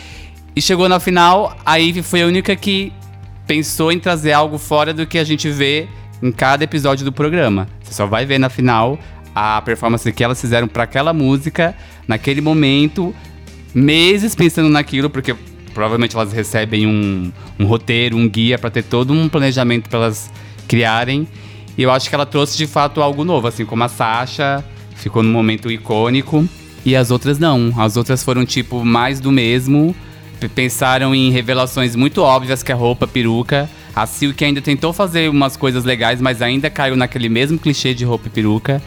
E chegou na final, a Ivy foi a única que pensou em trazer algo fora do que a gente vê em cada episódio do programa. Você só vai ver na final a performance que elas fizeram para aquela música, naquele momento, meses pensando naquilo, porque provavelmente elas recebem um, um roteiro, um guia para ter todo um planejamento para elas criarem. E eu acho que ela trouxe de fato algo novo, assim como a Sasha ficou num momento icônico e as outras não. As outras foram tipo mais do mesmo. Pensaram em revelações muito óbvias que é roupa, peruca. A Silk ainda tentou fazer umas coisas legais, mas ainda caiu naquele mesmo clichê de roupa e peruca.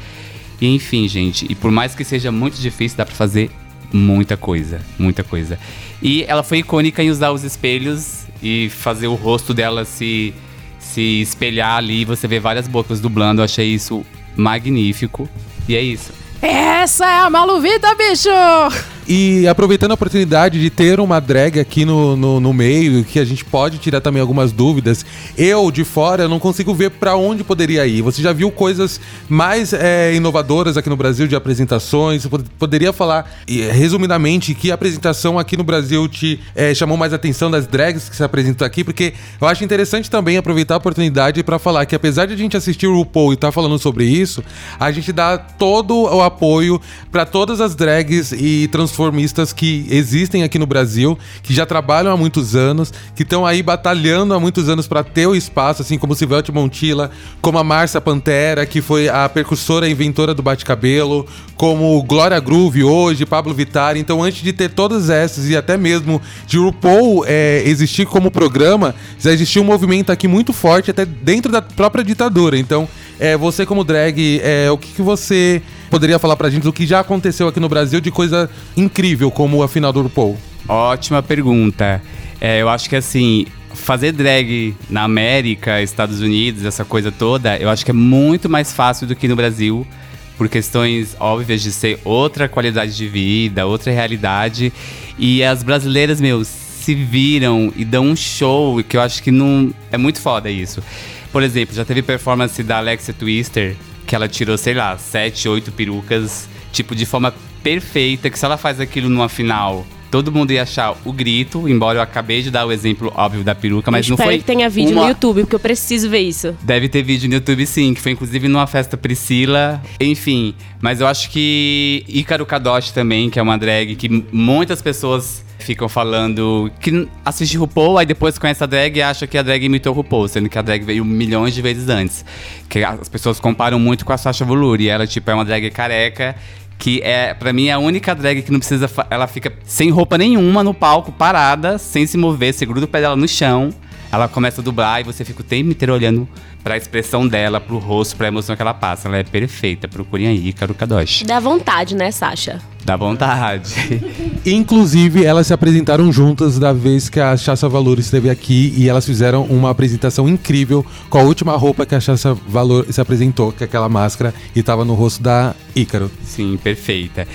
E enfim, gente, e por mais que seja muito difícil, dá pra fazer muita coisa, muita coisa. E ela foi icônica em usar os espelhos e fazer o rosto dela se, se espelhar ali. Você vê várias bocas dublando, eu achei isso magnífico. E é isso. Essa é a Maluvita, bicho! E aproveitando a oportunidade de ter uma drag aqui no, no, no meio, que a gente pode tirar também algumas dúvidas, eu de fora não consigo ver pra onde poderia ir. Você já viu coisas mais é, inovadoras aqui no Brasil de apresentações? Você pod- poderia falar, resumidamente, que apresentação aqui no Brasil te é, chamou mais atenção das drags que se apresentam aqui? Porque eu acho interessante também aproveitar a oportunidade pra falar que apesar de a gente assistir o RuPaul e estar falando sobre isso, a gente dá todo o apoio pra todas as drags e transformistas que existem aqui no Brasil, que já trabalham há muitos anos, que estão aí batalhando há muitos anos pra ter o espaço, assim como Silvete Montilla, como a Márcia Pantera, que foi a percursora e inventora do bate-cabelo, como Glória Groove hoje, Pablo Vittar. Então, antes de ter todas essas e até mesmo de RuPaul é, existir como programa, já existia um movimento aqui muito forte, até dentro da própria ditadura. Então, é, você como drag, é, o que, que você poderia falar pra gente do que já aconteceu aqui no Brasil de coisa incrível, como a final do RuPaul? Ótima pergunta. É, eu acho que assim, fazer drag na América, Estados Unidos, essa coisa toda, eu acho que é muito mais fácil do que no Brasil, por questões óbvias de ser outra qualidade de vida, outra realidade. E as brasileiras, meu, se viram e dão um show que eu acho que não. É muito foda isso. Por exemplo, já teve performance da Alexia Twister, que ela tirou, sei lá, sete, oito perucas, tipo, de forma perfeita, que se ela faz aquilo numa final, todo mundo ia achar o grito, embora eu acabei de dar o exemplo óbvio da peruca, mas eu não espero foi. que tenha vídeo uma- no YouTube, porque eu preciso ver isso. Deve ter vídeo no YouTube sim, que foi inclusive numa festa Priscila. Enfim, mas eu acho que Ícaro Kadosh também, que é uma drag que muitas pessoas ficam falando que assiste RuPaul, aí depois conhece a drag e acha que a drag imitou o RuPaul, sendo que a drag veio milhões de vezes antes. Que as pessoas comparam muito com a Sasha Velour, e ela tipo é uma drag careca que é, pra mim, é a única drag que não precisa. Ela fica sem roupa nenhuma no palco, parada, sem se mover, gruda o pé dela no chão. Ela começa a dublar e você fica o tempo inteiro olhando pra expressão dela, pro rosto, pra emoção que ela passa. Ela é perfeita. Procurem aí, Ícaro Kadosh. Dá vontade, né, Sasha? Dá vontade. Inclusive, elas se apresentaram juntas da vez que a Chassa Valor esteve aqui e elas fizeram uma apresentação incrível com a última roupa que a Chassa Valor se apresentou, que é aquela máscara, e tava no rosto da Ícaro. Sim, perfeita.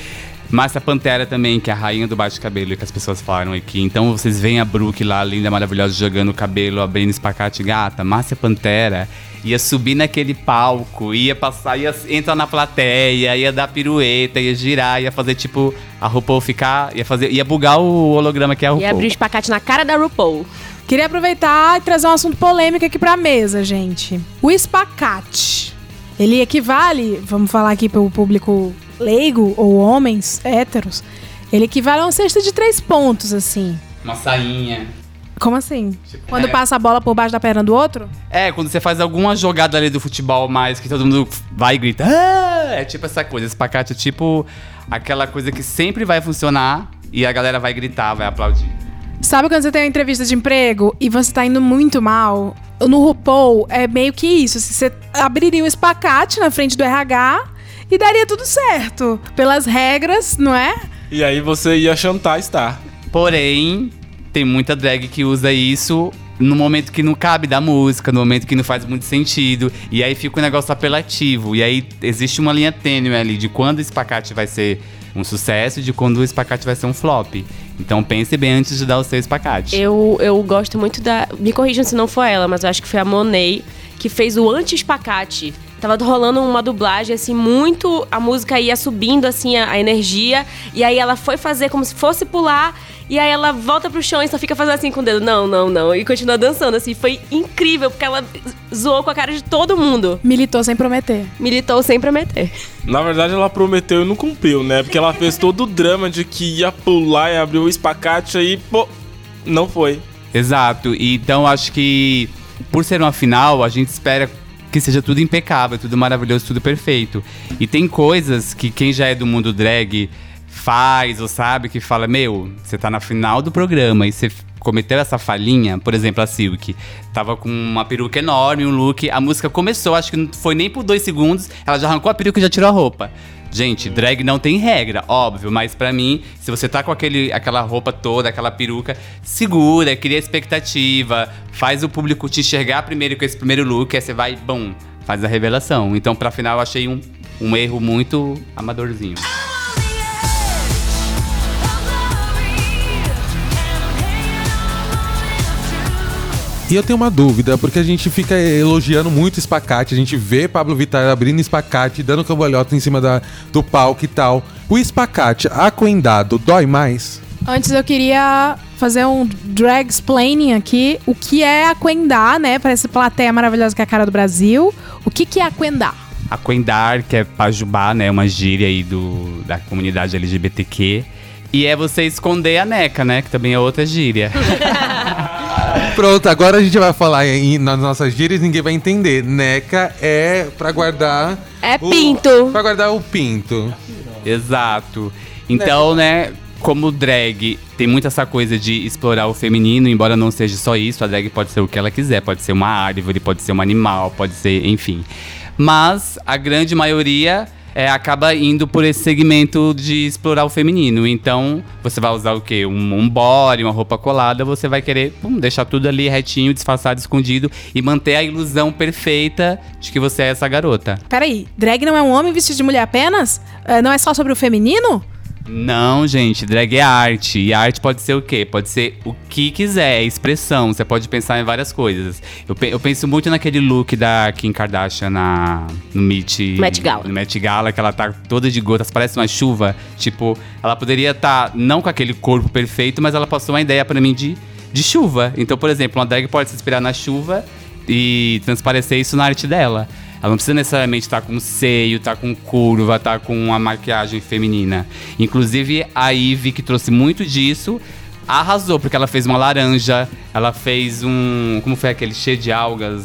Márcia Pantera também, que é a rainha do bate-cabelo que as pessoas falaram aqui. Então vocês veem a Brooke lá, linda, maravilhosa, jogando o cabelo, abrindo espacate gata. Márcia Pantera ia subir naquele palco, ia passar, ia entrar na plateia, ia dar pirueta, ia girar, ia fazer tipo a RuPaul ficar, ia fazer, ia bugar o holograma que é a RuPaul. abrir o espacate na cara da RuPaul. Queria aproveitar e trazer um assunto polêmico aqui pra mesa, gente. O espacate. Ele equivale, vamos falar aqui pro público leigo ou homens héteros, ele equivale a uma cesta de três pontos, assim. Uma sainha. Como assim? Tipo, Quando é. passa a bola por baixo da perna do outro? É, quando você faz alguma jogada ali do futebol mais que todo mundo vai e grita. "Ah!" É tipo essa coisa. Esse pacote é tipo aquela coisa que sempre vai funcionar e a galera vai gritar, vai aplaudir. Sabe quando você tem uma entrevista de emprego e você tá indo muito mal? No RuPaul é meio que isso. Você abriria o espacate na frente do RH e daria tudo certo. Pelas regras, não é? E aí você ia chantar estar. Porém, tem muita drag que usa isso no momento que não cabe da música, no momento que não faz muito sentido. E aí fica um negócio apelativo. E aí existe uma linha tênue ali de quando o espacate vai ser um sucesso e de quando o espacate vai ser um flop. Então pense bem antes de dar o seu espacate. Eu, eu gosto muito da. Me corrijam se não foi ela, mas eu acho que foi a Monet que fez o anti-espacate. Tava rolando uma dublagem, assim, muito. A música ia subindo, assim, a, a energia. E aí ela foi fazer como se fosse pular. E aí ela volta pro chão e só fica fazendo assim com o dedo. Não, não, não. E continua dançando, assim. Foi incrível, porque ela zoou com a cara de todo mundo. Militou sem prometer. Militou sem prometer. Na verdade, ela prometeu e não cumpriu, né? Porque ela fez todo o drama de que ia pular e abrir o espacate aí, pô, não foi. Exato. Então acho que por ser uma final, a gente espera que seja tudo impecável, tudo maravilhoso, tudo perfeito. E tem coisas que quem já é do mundo drag faz ou sabe que fala: Meu, você tá na final do programa e você cometeu essa falhinha, por exemplo, a Silk, tava com uma peruca enorme, um look, a música começou, acho que não foi nem por dois segundos, ela já arrancou a peruca e já tirou a roupa. Gente, drag não tem regra, óbvio, mas pra mim, se você tá com aquele, aquela roupa toda, aquela peruca, segura, cria expectativa, faz o público te enxergar primeiro com esse primeiro look, aí você vai, bom, faz a revelação. Então, pra final, eu achei um, um erro muito amadorzinho. E eu tenho uma dúvida, porque a gente fica elogiando muito espacate, a gente vê Pablo Vittar abrindo espacate, dando cambalhota em cima da, do palco e tal. O espacate aquendado dói mais? Antes eu queria fazer um drag explaining aqui. O que é aquendar, né? Pra essa plateia maravilhosa que é a cara do Brasil. O que, que é aquendar? Aquendar, que é pajubá, né? Uma gíria aí do, da comunidade LGBTQ. E é você esconder a neca, né? Que também é outra gíria. Pronto, agora a gente vai falar em, nas nossas gírias ninguém vai entender. Neca é pra guardar. É o- pinto. Pra guardar o pinto. Exato. Então, né, como drag tem muito essa coisa de explorar o feminino, embora não seja só isso, a drag pode ser o que ela quiser, pode ser uma árvore, pode ser um animal, pode ser, enfim. Mas a grande maioria é, acaba indo por esse segmento de explorar o feminino. Então, você vai usar o quê? Um, um body, uma roupa colada, você vai querer pum, deixar tudo ali retinho, disfarçado, escondido e manter a ilusão perfeita de que você é essa garota. Peraí, drag não é um homem vestido de mulher apenas? É, não é só sobre o feminino? Não, gente, drag é arte. E arte pode ser o quê? Pode ser o que quiser, é expressão. Você pode pensar em várias coisas. Eu, pe- eu penso muito naquele look da Kim Kardashian na, no Met, Met Gala. No Met Gala, que ela tá toda de gotas, parece uma chuva. Tipo, ela poderia estar não com aquele corpo perfeito, mas ela passou uma ideia pra mim de, de chuva. Então, por exemplo, uma drag pode se inspirar na chuva e transparecer isso na arte dela. Ela não precisa necessariamente estar com seio, estar com curva, estar com uma maquiagem feminina. Inclusive, a Ivy, que trouxe muito disso, arrasou, porque ela fez uma laranja, ela fez um. Como foi aquele cheio de algas?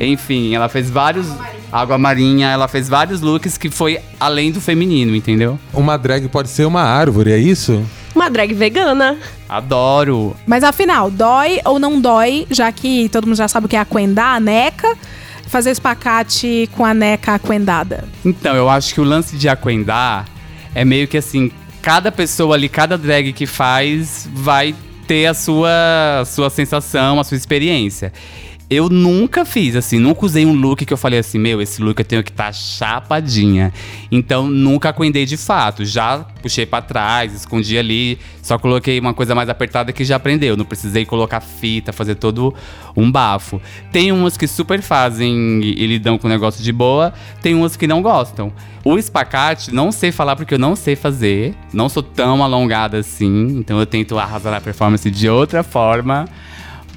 Enfim, ela fez vários. Água marinha, ela fez vários looks que foi além do feminino, entendeu? Uma drag pode ser uma árvore, é isso? Uma drag vegana. Adoro. Mas afinal, dói ou não dói, já que todo mundo já sabe o que é aquendar, a neca, fazer espacate com a neca aquendada? Então, eu acho que o lance de aquendar é meio que assim, cada pessoa ali, cada drag que faz vai ter a sua, a sua sensação, a sua experiência. Eu nunca fiz, assim, nunca usei um look que eu falei assim, meu, esse look eu tenho que estar chapadinha. Então, nunca aquendei de fato. Já puxei pra trás, escondi ali, só coloquei uma coisa mais apertada que já aprendeu. Não precisei colocar fita, fazer todo um bafo. Tem umas que super fazem e, lidam com o negócio de boa, tem umas que não gostam. O espacate, não sei falar porque eu não sei fazer. Não sou tão alongada assim, então eu tento arrasar a performance de outra forma.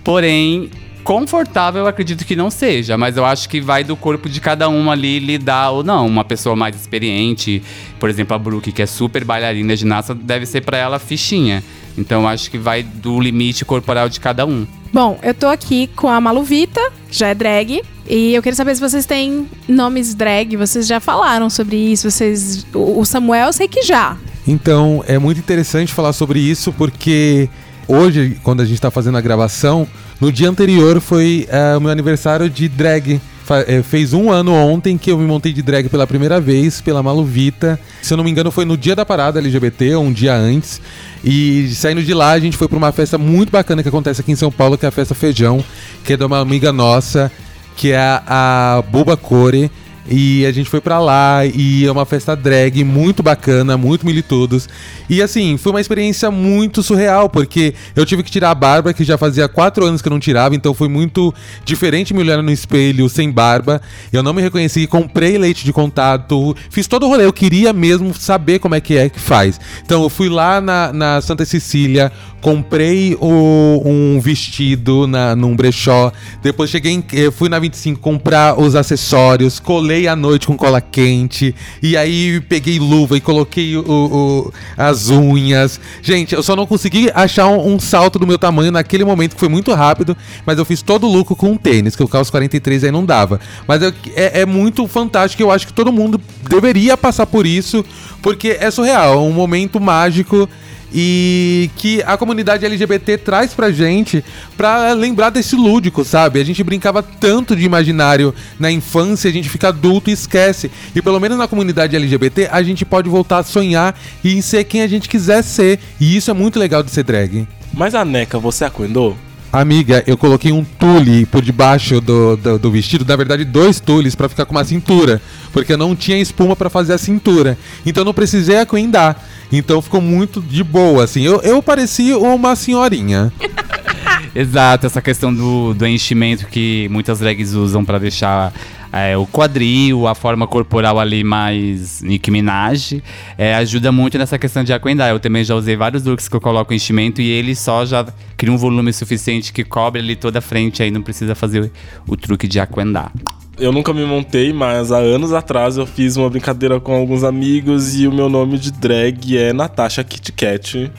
Porém, confortável eu acredito que não seja, mas eu acho que vai do corpo de cada um ali lidar ou não. Uma pessoa mais experiente, por exemplo, a Brooke, que é super bailarina ginasta, deve ser pra ela fichinha. Então eu acho que vai do limite corporal de cada um. Bom, eu tô aqui com a Maluvita, já é drag. E eu queria saber se vocês têm nomes drag. Vocês já falaram sobre isso. Vocês. O o Samuel, eu sei que já. Então, é muito interessante falar sobre isso porque hoje, quando a gente tá fazendo a gravação, no dia anterior foi eh, o meu aniversário de drag. Eh, fez um ano ontem que eu me montei de drag pela primeira vez, pela Maluvita. Se eu não me engano, foi no dia da parada LGBT, ou um dia antes. E saindo de lá, a gente foi pra uma festa muito bacana que acontece aqui em São Paulo, que é a Festa Feijão, que é de uma amiga nossa, que é a, a Core. E a gente foi pra lá e é uma festa drag muito bacana, muito militudos. E assim, foi uma experiência muito surreal, porque eu tive que tirar a barba, que já fazia quatro anos que eu não tirava, então foi muito diferente me olhar no espelho sem barba. Eu não me reconheci, comprei leite de contato, fiz todo o rolê, eu queria mesmo saber como é que é que faz. Então eu fui lá na, na Santa Cecília, comprei o- um vestido na, num brechó, depois cheguei em, eh, fui na 25 comprar os acessórios, colei à noite com cola quente, e aí peguei luva e coloquei o, o- as unhas. Gente, eu só não consegui achar um, um salto do meu tamanho naquele momento, que foi muito rápido, mas eu fiz todo o lucro com um tênis, que o calço 43 aí não dava. Mas eu- é, é muito fantástico, eu acho que todo mundo deveria passar por isso, porque é surreal, é um momento mágico e que a comunidade LGBT traz pra gente pra lembrar desse lúdico, sabe? A gente brincava tanto de imaginário na infância, a gente fica adulto e esquece. E pelo menos na comunidade LGBT a gente pode voltar a sonhar e em ser quem a gente quiser ser. E isso é muito legal de ser drag. Mas a Neca, você acordou? Amiga, eu coloquei um tule por debaixo do, do, do vestido, na verdade dois tules pra ficar com uma cintura, porque eu não tinha espuma pra fazer a cintura. Então eu não precisei aquendar. Então ficou muito de boa, assim. Eu, eu parecia uma senhorinha. Exato, essa questão do, do enchimento que muitas drags usam pra deixar é, o quadril, a forma corporal ali mais Nicki Minaj, é, ajuda muito nessa questão de aquendar. Eu também já usei vários looks que eu coloco enchimento e ele só já cria um volume suficiente que cobre ali toda a frente, aí não precisa fazer o, o truque de aquendar. Eu nunca me montei, mas há anos atrás eu fiz uma brincadeira com alguns amigos e o meu nome de drag é Natasha Kit Kat.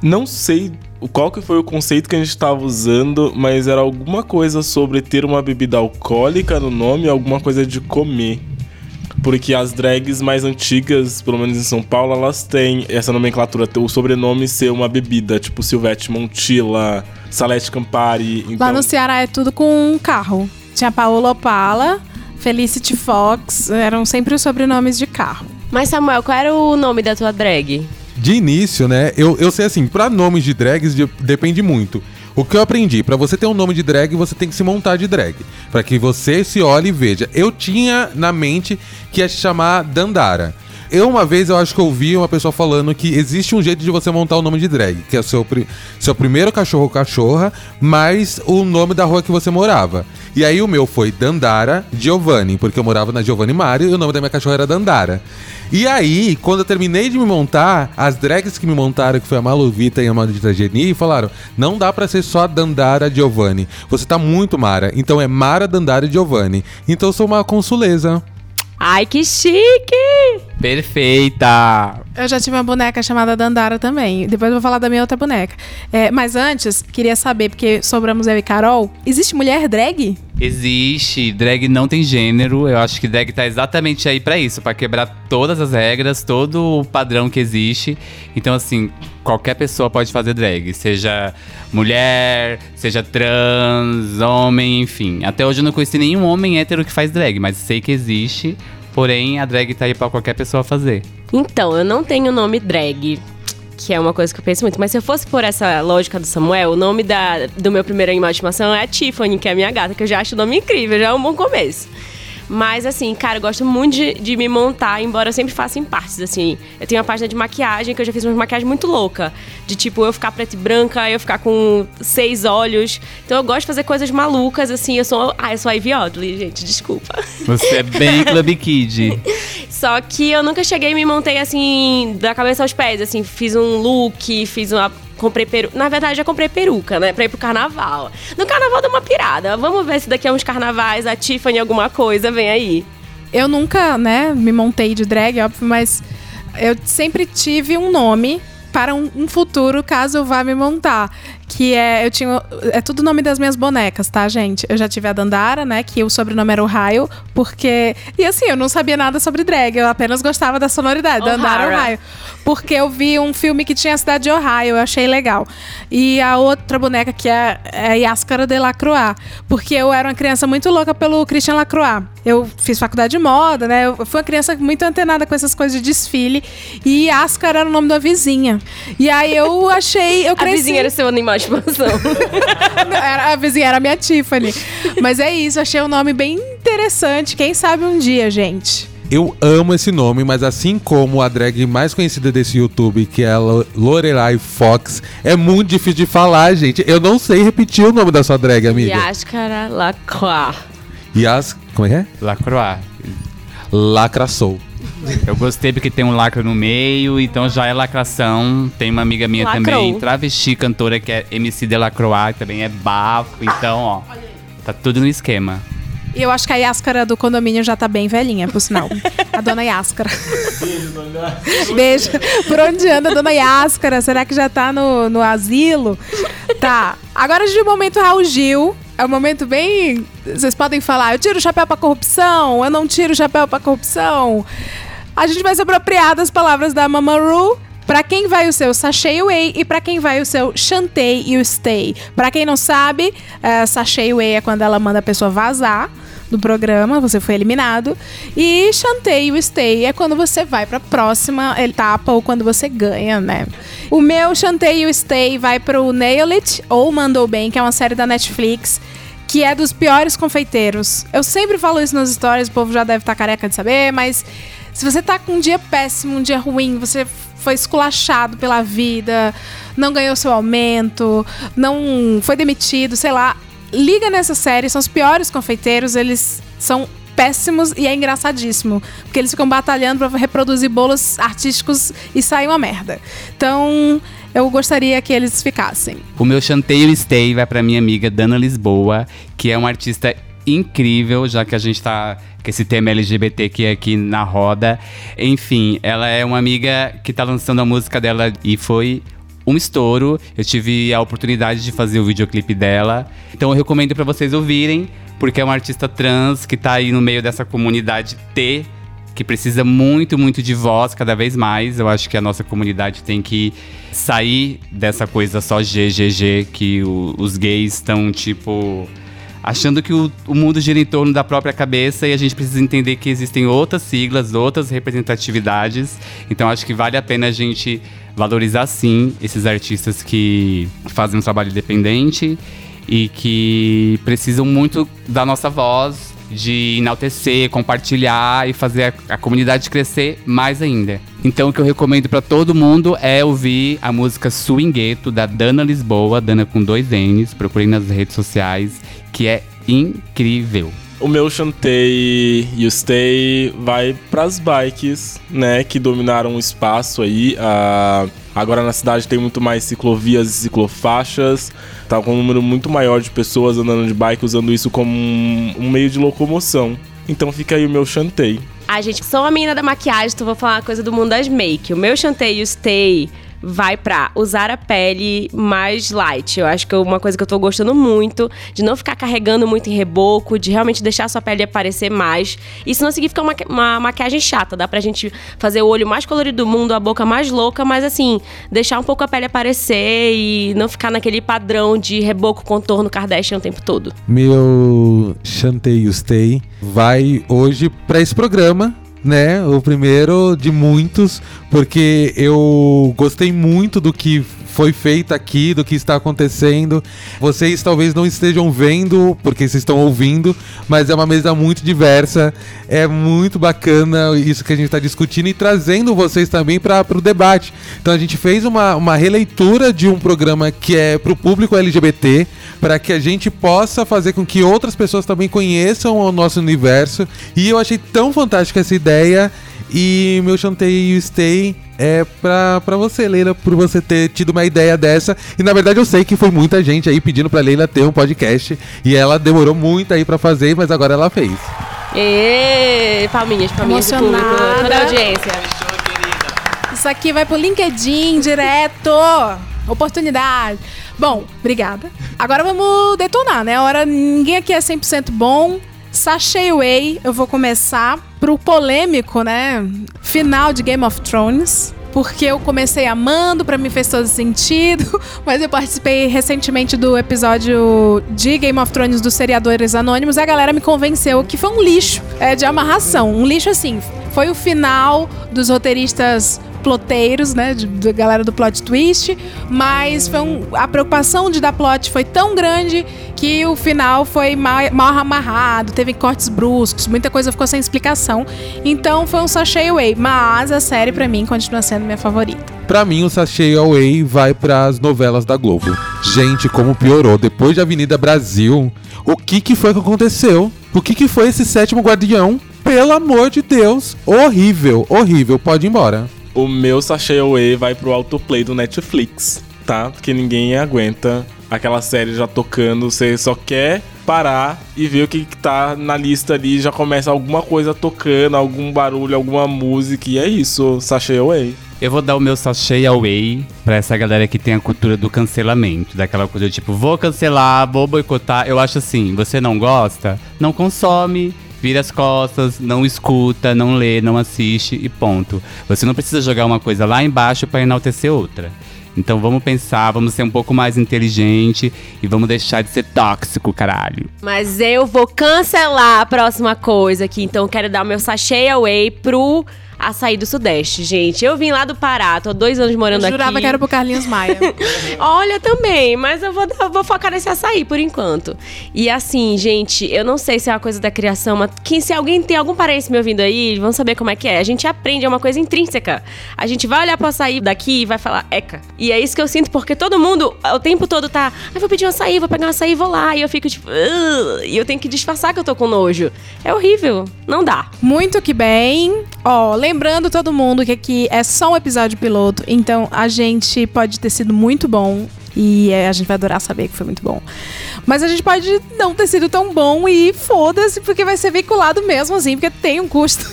Não sei qual que foi o conceito que a gente estava usando, mas era alguma coisa sobre ter uma bebida alcoólica no nome, alguma coisa de comer. Porque as drags mais antigas, pelo menos em São Paulo, elas têm essa nomenclatura, o sobrenome ser uma bebida, tipo Silvete Montilla, Salete Campari. Então... Lá no Ceará é tudo com um carro. Tinha Paola Opala, Felicity Fox, eram sempre os sobrenomes de carro. Mas, Samuel, qual era o nome da tua drag? De início, né? Eu, eu sei assim, pra nomes de drags de- depende muito. O que eu aprendi, pra você ter um nome de drag, você tem que se montar de drag, Pra que você se olhe e veja. Eu tinha na mente que ia se chamar Dandara. Eu uma vez eu acho que ouvi uma pessoa falando que existe um jeito de você montar o nome de drag, que é seu, seu primeiro cachorro ou cachorra, mais o nome da rua que você morava. E aí o meu foi Dandara Giovanni, porque eu morava na Giovanni Mário e o nome da minha cachorra era Dandara. E aí, quando eu terminei de me montar, as drags que me montaram, que foi a Malu Vita e a Maldita Geni, falaram: não dá pra ser só Dandara Giovanni. Você tá muito Mara. Então é Mara Dandara Giovanni. Então eu sou uma consuleza. Ai, que chique! Perfeita! Eu já tive uma boneca chamada Dandara também. Depois eu vou falar da minha outra boneca. É, mas antes, queria saber, porque sobramos eu e Carol, existe mulher drag? Existe, drag não tem gênero. Eu acho que drag tá exatamente aí pra isso, pra quebrar todas as regras, todo o padrão que existe. Então, assim, qualquer pessoa pode fazer drag, seja mulher, seja trans, homem, enfim. Até hoje eu não conheci nenhum homem hétero que faz drag, mas sei que existe. Porém, a drag tá aí pra qualquer pessoa fazer. Então, eu não tenho nome drag, que é uma coisa que eu penso muito. Mas se eu fosse por essa lógica do Samuel, o nome da, do meu primeiro animal de estimação é a Tiffany, que é a minha gata, que eu já acho o nome incrível, já é um bom começo. Mas, assim, cara, eu gosto muito de, de me montar, embora eu sempre faça em partes, assim. Eu tenho uma página de maquiagem que eu já fiz uma maquiagem muito louca. De, tipo, eu ficar preta e branca, eu ficar com seis olhos. Então, eu gosto de fazer coisas malucas, assim. Eu sou... Ah, eu sou a Ivy Oddly, gente, desculpa. Você é bem Club Kid. Só que eu nunca cheguei e me montei assim, da cabeça aos pés. Assim, fiz um look, fiz uma. Comprei. Na verdade, já comprei peruca, né? Pra ir pro carnaval. No carnaval dá uma pirada. Vamos ver se daqui a uns carnavais a Tiffany alguma coisa vem aí. Eu nunca, né, me montei de drag, óbvio, mas eu sempre tive um nome para um, um futuro caso eu vá me montar. Que é, eu tinha. É tudo nome das minhas bonecas, tá, gente? Eu já tive a Dandara, né? Que o sobrenome era Ohio, porque. E assim, eu não sabia nada sobre drag, eu apenas gostava da sonoridade. Dandara O'Hara. Ohio. Porque eu vi um filme que tinha a cidade de Ohio, eu achei legal. E a outra boneca que é, é a Yáscara de Lacroix. Porque eu era uma criança muito louca pelo Christian Lacroix. Eu fiz faculdade de moda, né? Eu fui uma criança muito antenada com essas coisas de desfile. E Yáscara era o nome da vizinha. E aí eu achei. Eu A cresci. vizinha era seu animal estimação. Era- a vizinha era a minha Tiffany. Mas é isso, achei um nome bem interessante. Quem sabe um dia, gente. Eu amo esse nome, mas assim como a drag mais conhecida desse YouTube, que é a Lo- Lorelai Fox, é muito difícil de falar, gente. Eu não sei repetir o nome da sua drag, amiga. Yáscara Lacroix. Yas... Como é que é? Lacroix. Lacraçou. Eu gostei porque tem um lacro no meio, então já é lacração. Tem uma amiga minha Lacrou. também, travesti cantora, que é MC de Lacroix, também é bafo. Então, ó, tá tudo no esquema. E eu acho que a Yáscara do condomínio já tá bem velhinha, por sinal. A dona Yáscara. Beijo. Por onde anda a dona Yáscara? Será que já tá no, no asilo? Tá. Agora de momento Raul Gil. É um momento bem. Vocês podem falar, eu tiro o chapéu pra corrupção, eu não tiro o chapéu pra corrupção. A gente vai se apropriar das palavras da Mama Ru Pra quem vai o seu Sachê Whey e pra quem vai o seu Chantei e o Stay. Pra quem não sabe, uh, Sachê Whey é quando ela manda a pessoa vazar do programa, você foi eliminado. E Chantei e o Stay é quando você vai pra próxima etapa ou quando você ganha, né? O meu Chantei e o Stay vai pro Nail It ou Mandou Bem, que é uma série da Netflix que é dos piores confeiteiros. Eu sempre falo isso nas histórias, o povo já deve estar careca de saber, mas se você tá com um dia péssimo, um dia ruim, você foi esculachado pela vida, não ganhou seu aumento, não foi demitido, sei lá, liga nessa série, são os piores confeiteiros, eles são péssimos e é engraçadíssimo. Porque eles ficam batalhando para reproduzir bolos artísticos e sai uma merda. Então, eu gostaria que eles ficassem. O meu chanteio stay vai pra minha amiga Dana Lisboa, que é uma artista incrível, já que a gente tá com esse tema LGBT é aqui na roda. Enfim, ela é uma amiga que tá lançando a música dela e foi um estouro. Eu tive a oportunidade de fazer o videoclipe dela. Então eu recomendo para vocês ouvirem, porque é uma artista trans que tá aí no meio dessa comunidade T que precisa muito, muito de voz cada vez mais. Eu acho que a nossa comunidade tem que sair dessa coisa só GGG que o, os gays estão tipo achando que o, o, mundo gira em torno da própria cabeça e a gente precisa entender que existem outras siglas, outras representatividades. Então acho que vale a pena a gente valorizar sim esses artistas que fazem um trabalho independente e que precisam muito da nossa voz de enaltecer, compartilhar e fazer a, a comunidade crescer mais ainda. Então o que eu recomendo para todo mundo é ouvir a música Swingueto da Dana Lisboa, Dana com dois N's, procurem nas redes sociais, que é incrível. O meu chantei e o stay vai pras bikes, né, que dominaram o espaço aí. Uh, agora na cidade tem muito mais ciclovias e ciclofaixas. Tá com um número muito maior de pessoas andando de bike usando isso como um, um meio de locomoção. Então fica aí o meu chantei. A gente, sou a menina da maquiagem, então vou falar uma coisa do mundo das make. O meu chantei e o stay vai pra usar a pele mais light. Eu acho que é uma coisa que eu tô gostando muito, de não ficar carregando muito em reboco, de realmente deixar a sua pele aparecer mais. Isso não significa uma, uma maquiagem chata, dá pra gente fazer o olho mais colorido do mundo, a boca mais louca, mas assim, deixar um pouco a pele aparecer e não ficar naquele padrão de reboco, contorno, Kardashian o tempo todo. Meu Chantei Stay vai hoje para esse programa né? O primeiro de muitos, porque eu gostei muito do que foi feito aqui, do que está acontecendo. Vocês talvez não estejam vendo, porque vocês estão ouvindo, mas é uma mesa muito diversa. É muito bacana isso que a gente está discutindo e trazendo vocês também para o debate. Então a gente fez uma, uma releitura de um programa que é para o público LGBT, para que a gente possa fazer com que outras pessoas também conheçam o nosso universo. E eu achei tão fantástica essa ideia. E meu chanteio stay é pra, pra você, Leila, por você ter tido uma ideia dessa. E na verdade eu sei que foi muita gente aí pedindo pra Leila ter um podcast. E ela demorou muito aí pra fazer, mas agora ela fez. Ê, palminhas, palminhas do público, toda a audiência. Isso aqui vai pro LinkedIn direto. Oportunidade. Bom, obrigada. Agora vamos detonar, né? A hora ninguém aqui é 100% bom. Sachei Way, eu vou começar pro polêmico, né? Final de Game of Thrones. Porque eu comecei amando, para mim fez todo sentido, mas eu participei recentemente do episódio de Game of Thrones dos Seriadores Anônimos e a galera me convenceu que foi um lixo é, de amarração. Um lixo assim. Foi o final dos roteiristas ploteiros, né? Da galera do plot twist. Mas foi um, a preocupação de dar plot foi tão grande que o final foi mal, mal amarrado, teve cortes bruscos, muita coisa ficou sem explicação. Então foi um sachê away. Mas a série, para mim, continua sendo minha favorita. Pra mim, o sachê away vai para as novelas da Globo. Gente, como piorou. Depois de Avenida Brasil, o que, que foi que aconteceu? O que, que foi esse sétimo guardião? Pelo amor de Deus, horrível, horrível. Pode ir embora. O meu Sachê Away vai pro autoplay do Netflix, tá? Porque ninguém aguenta aquela série já tocando, você só quer parar e ver o que, que tá na lista ali, já começa alguma coisa tocando, algum barulho, alguma música, e é isso, Sachê Away. Eu vou dar o meu sachê away pra essa galera que tem a cultura do cancelamento. Daquela coisa tipo, vou cancelar, vou boicotar. Eu acho assim, você não gosta? Não consome, vira as costas, não escuta, não lê, não assiste e ponto. Você não precisa jogar uma coisa lá embaixo para enaltecer outra. Então vamos pensar, vamos ser um pouco mais inteligente e vamos deixar de ser tóxico, caralho. Mas eu vou cancelar a próxima coisa aqui, então quero dar o meu sachê away pro açaí do Sudeste, gente. Eu vim lá do Pará, tô há dois anos morando Eu jurava aqui. que era pro Carlinhos Maia. Olha, também, mas eu vou, eu vou focar nesse açaí por enquanto. E assim, gente, eu não sei se é uma coisa da criação, mas que, se alguém tem algum parente me ouvindo aí, vão saber como é que é. A gente aprende, é uma coisa intrínseca. A gente vai olhar pro açaí daqui e vai falar, eca. E é isso que eu sinto, porque todo mundo, o tempo todo tá, ah, vou pedir um açaí, vou pegar um açaí e vou lá. E eu fico tipo, "Ugh", e eu tenho que disfarçar que eu tô com nojo. É horrível, não dá. Muito que bem. Ó, lembrando todo mundo que aqui é só um episódio piloto, então a gente pode ter sido muito bom. E é, a gente vai adorar saber que foi muito bom. Mas a gente pode não ter sido tão bom e foda-se, porque vai ser veiculado mesmo assim, porque tem um custo.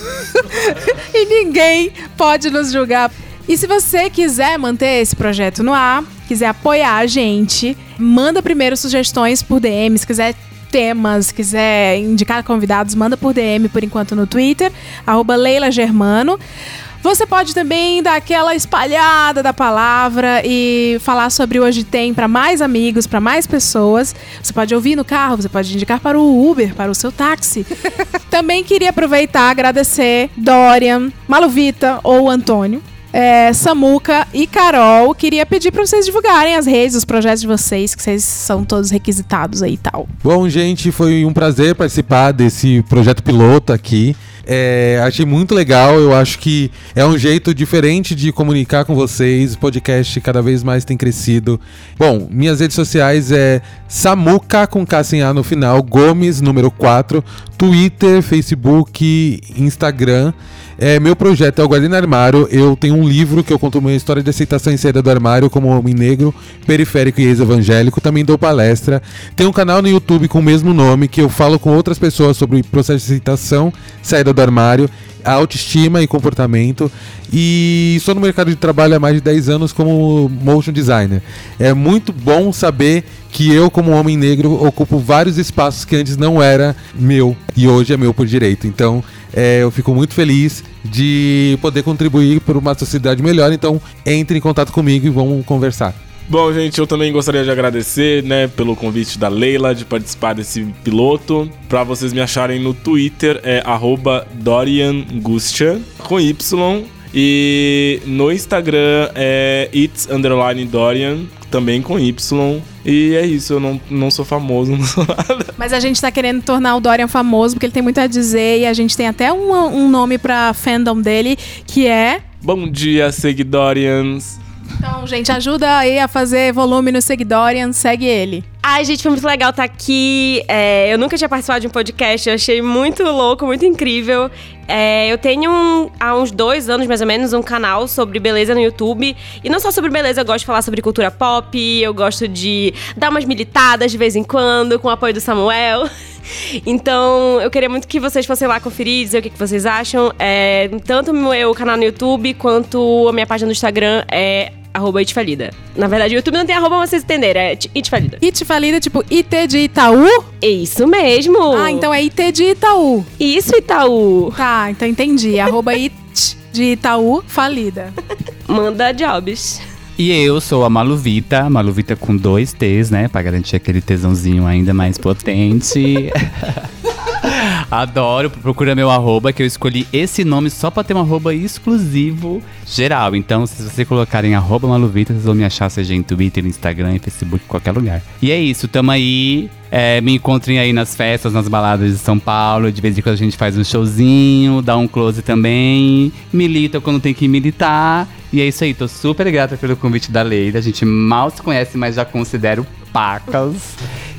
e ninguém pode nos julgar. E se você quiser manter esse projeto no ar, quiser apoiar a gente, manda primeiro sugestões por DM, se quiser temas, quiser indicar convidados, manda por DM por enquanto no Twitter, arroba Leila Germano. Você pode também dar aquela espalhada da palavra e falar sobre o Hoje Tem para mais amigos, para mais pessoas. Você pode ouvir no carro, você pode indicar para o Uber, para o seu táxi. também queria aproveitar e agradecer Dorian, Maluvita ou Antônio. É, Samuca e Carol, queria pedir para vocês divulgarem as redes, os projetos de vocês, que vocês são todos requisitados aí e tal. Bom, gente, foi um prazer participar desse projeto piloto aqui. É, achei muito legal, eu acho que é um jeito diferente de comunicar com vocês. O podcast cada vez mais tem crescido. Bom, minhas redes sociais é Samuca com K sem A no final, Gomes, número 4, Twitter, Facebook, Instagram. É, meu projeto é o Guardiã Armário. Eu tenho um livro que eu conto uma história de aceitação e saída do armário como homem negro, periférico e ex-evangélico. Também dou palestra. Tem um canal no YouTube com o mesmo nome que eu falo com outras pessoas sobre processo de aceitação, saída do armário, autoestima e comportamento. E estou no mercado de trabalho há mais de 10 anos como motion designer. É muito bom saber que eu, como homem negro, ocupo vários espaços que antes não era meu e hoje é meu por direito. Então, é, eu fico muito feliz de poder contribuir para uma sociedade melhor. Então, entre em contato comigo e vamos conversar. Bom, gente, eu também gostaria de agradecer, né, pelo convite da Leila de participar desse piloto. Pra vocês me acharem no Twitter é arroba DorianGustia, com Y. E no Instagram é it's underline Dorian, também com Y. E é isso, eu não, não sou famoso, não sou nada. Mas a gente tá querendo tornar o Dorian famoso porque ele tem muito a dizer e a gente tem até um, um nome pra fandom dele que é. Bom dia, seguidorians. Então, gente, ajuda aí a fazer volume no Seguidorian, segue ele. Ai, gente, foi muito legal estar aqui. É, eu nunca tinha participado de um podcast, eu achei muito louco, muito incrível. É, eu tenho um- há uns dois anos, mais ou menos, um canal sobre beleza no YouTube. E não só sobre beleza, eu gosto de falar sobre cultura pop, eu gosto de dar umas militadas de vez em quando, com o apoio do Samuel. Então, eu queria muito que vocês fossem lá conferir, dizer o que, que vocês acham. É, tanto o meu canal no YouTube quanto a minha página no Instagram é arroba itfalida. Na verdade, o YouTube não tem arroba, mas vocês entenderam, é itfalida. It falida, tipo IT de Itaú? É isso mesmo! Ah, então é IT de Itaú. Isso, Itaú! Tá, então entendi. Arroba It de Itaú, falida. Manda jobs. E eu sou a Maluvita, Maluvita com dois T's, né? Pra garantir aquele tesãozinho ainda mais potente. Adoro, procura meu arroba, que eu escolhi esse nome só pra ter um arroba exclusivo geral. Então, se vocês colocarem arroba Maluvita, vocês vão me achar, seja em Twitter, Instagram, Facebook, qualquer lugar. E é isso, tamo aí. É, me encontrem aí nas festas, nas baladas de São Paulo. De vez em quando a gente faz um showzinho, dá um close também. Milita quando tem que militar. E é isso aí, tô super grata pelo convite da Leila. A gente mal se conhece, mas já considero pacas.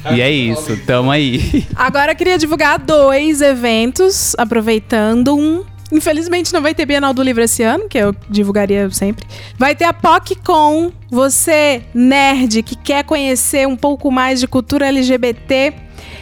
E é isso, tamo aí. Agora eu queria divulgar dois eventos, aproveitando um. Infelizmente não vai ter Bienal do Livro esse ano, que eu divulgaria sempre. Vai ter a PocCon. Você, nerd, que quer conhecer um pouco mais de cultura LGBT.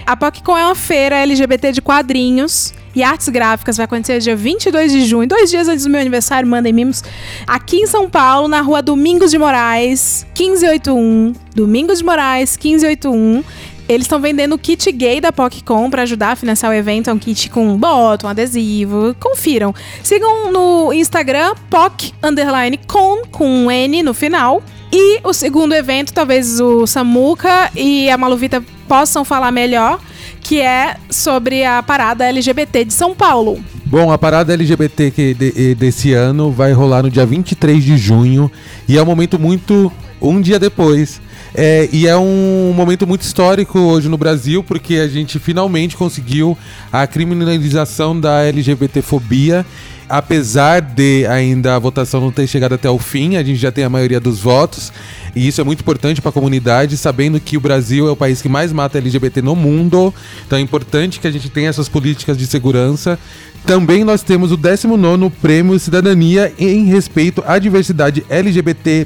A PocCon é uma feira LGBT de quadrinhos e artes gráficas. Vai acontecer dia 22 de junho, dois dias antes do meu aniversário, mandem mimos. Aqui em São Paulo, na rua Domingos de Moraes, 1581. Domingos de Moraes, 1581. Eles estão vendendo o kit gay da PocCon pra ajudar a financiar o evento. É um kit com bottom, adesivo. Confiram. Sigam no Instagram, POC underline con, com um N no final. E o segundo evento, talvez o Samuca e a Maluvita possam falar melhor, que é sobre a parada LGBT de São Paulo. Bom, a parada LGBT de- desse ano vai rolar no dia 23 de junho e é um momento muito. um dia depois. É, e é um momento muito histórico hoje no Brasil, porque a gente finalmente conseguiu a criminalização da LGBTfobia. Apesar de ainda a votação não ter chegado até o fim, a gente já tem a maioria dos votos. E isso é muito importante para a comunidade, sabendo que o Brasil é o país que mais mata LGBT no mundo. Então é importante que a gente tenha essas políticas de segurança. Também nós temos o 19º Prêmio Cidadania em respeito à diversidade LGBT+,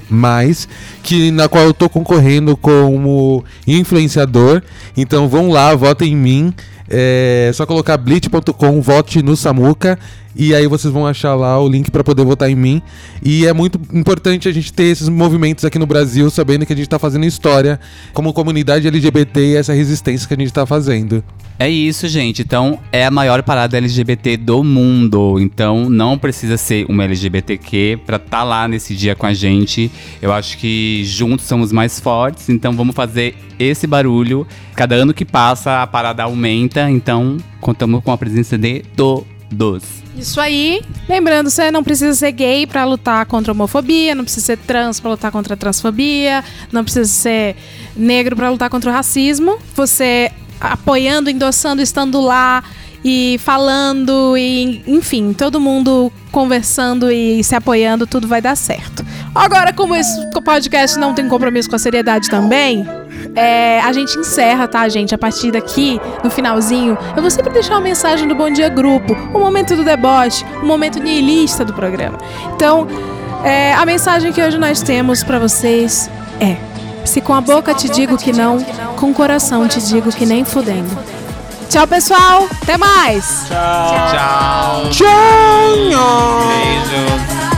que na qual eu estou concorrendo como influenciador. Então vão lá, votem em mim. É só colocar blitz.com, vote no Samuca. E aí vocês vão achar lá o link para poder votar em mim. E é muito importante a gente ter esses movimentos aqui no Brasil, sabendo que a gente tá fazendo história como comunidade LGBT e essa resistência que a gente tá fazendo. É isso, gente. Então, é a maior parada LGBT do mundo. Então, não precisa ser uma LGBTQ pra estar lá nesse dia com a gente. Eu acho que juntos somos mais fortes. Então, vamos fazer esse barulho. Cada ano que passa, a parada aumenta. Então, contamos com a presença de todos. Isso aí. Lembrando, você não precisa ser gay pra lutar contra a homofobia, não precisa ser trans pra lutar contra a transfobia, não precisa ser negro pra lutar contra o racismo. Você apoiando, endossando, estando lá e falando e enfim, todo mundo conversando e se apoiando, tudo vai dar certo. Agora, como esse podcast não tem compromisso com a seriedade também, é, a gente encerra, tá, gente? A partir daqui, no finalzinho, eu vou sempre deixar uma mensagem do Bom Dia Grupo, o momento do deboche, o momento nihilista do programa. Então, é, a mensagem que hoje nós temos pra vocês é: se com a boca te digo que não, com o coração te digo que nem fudendo. Tchau, pessoal. Até mais. Tchau. Tchau! Beijo.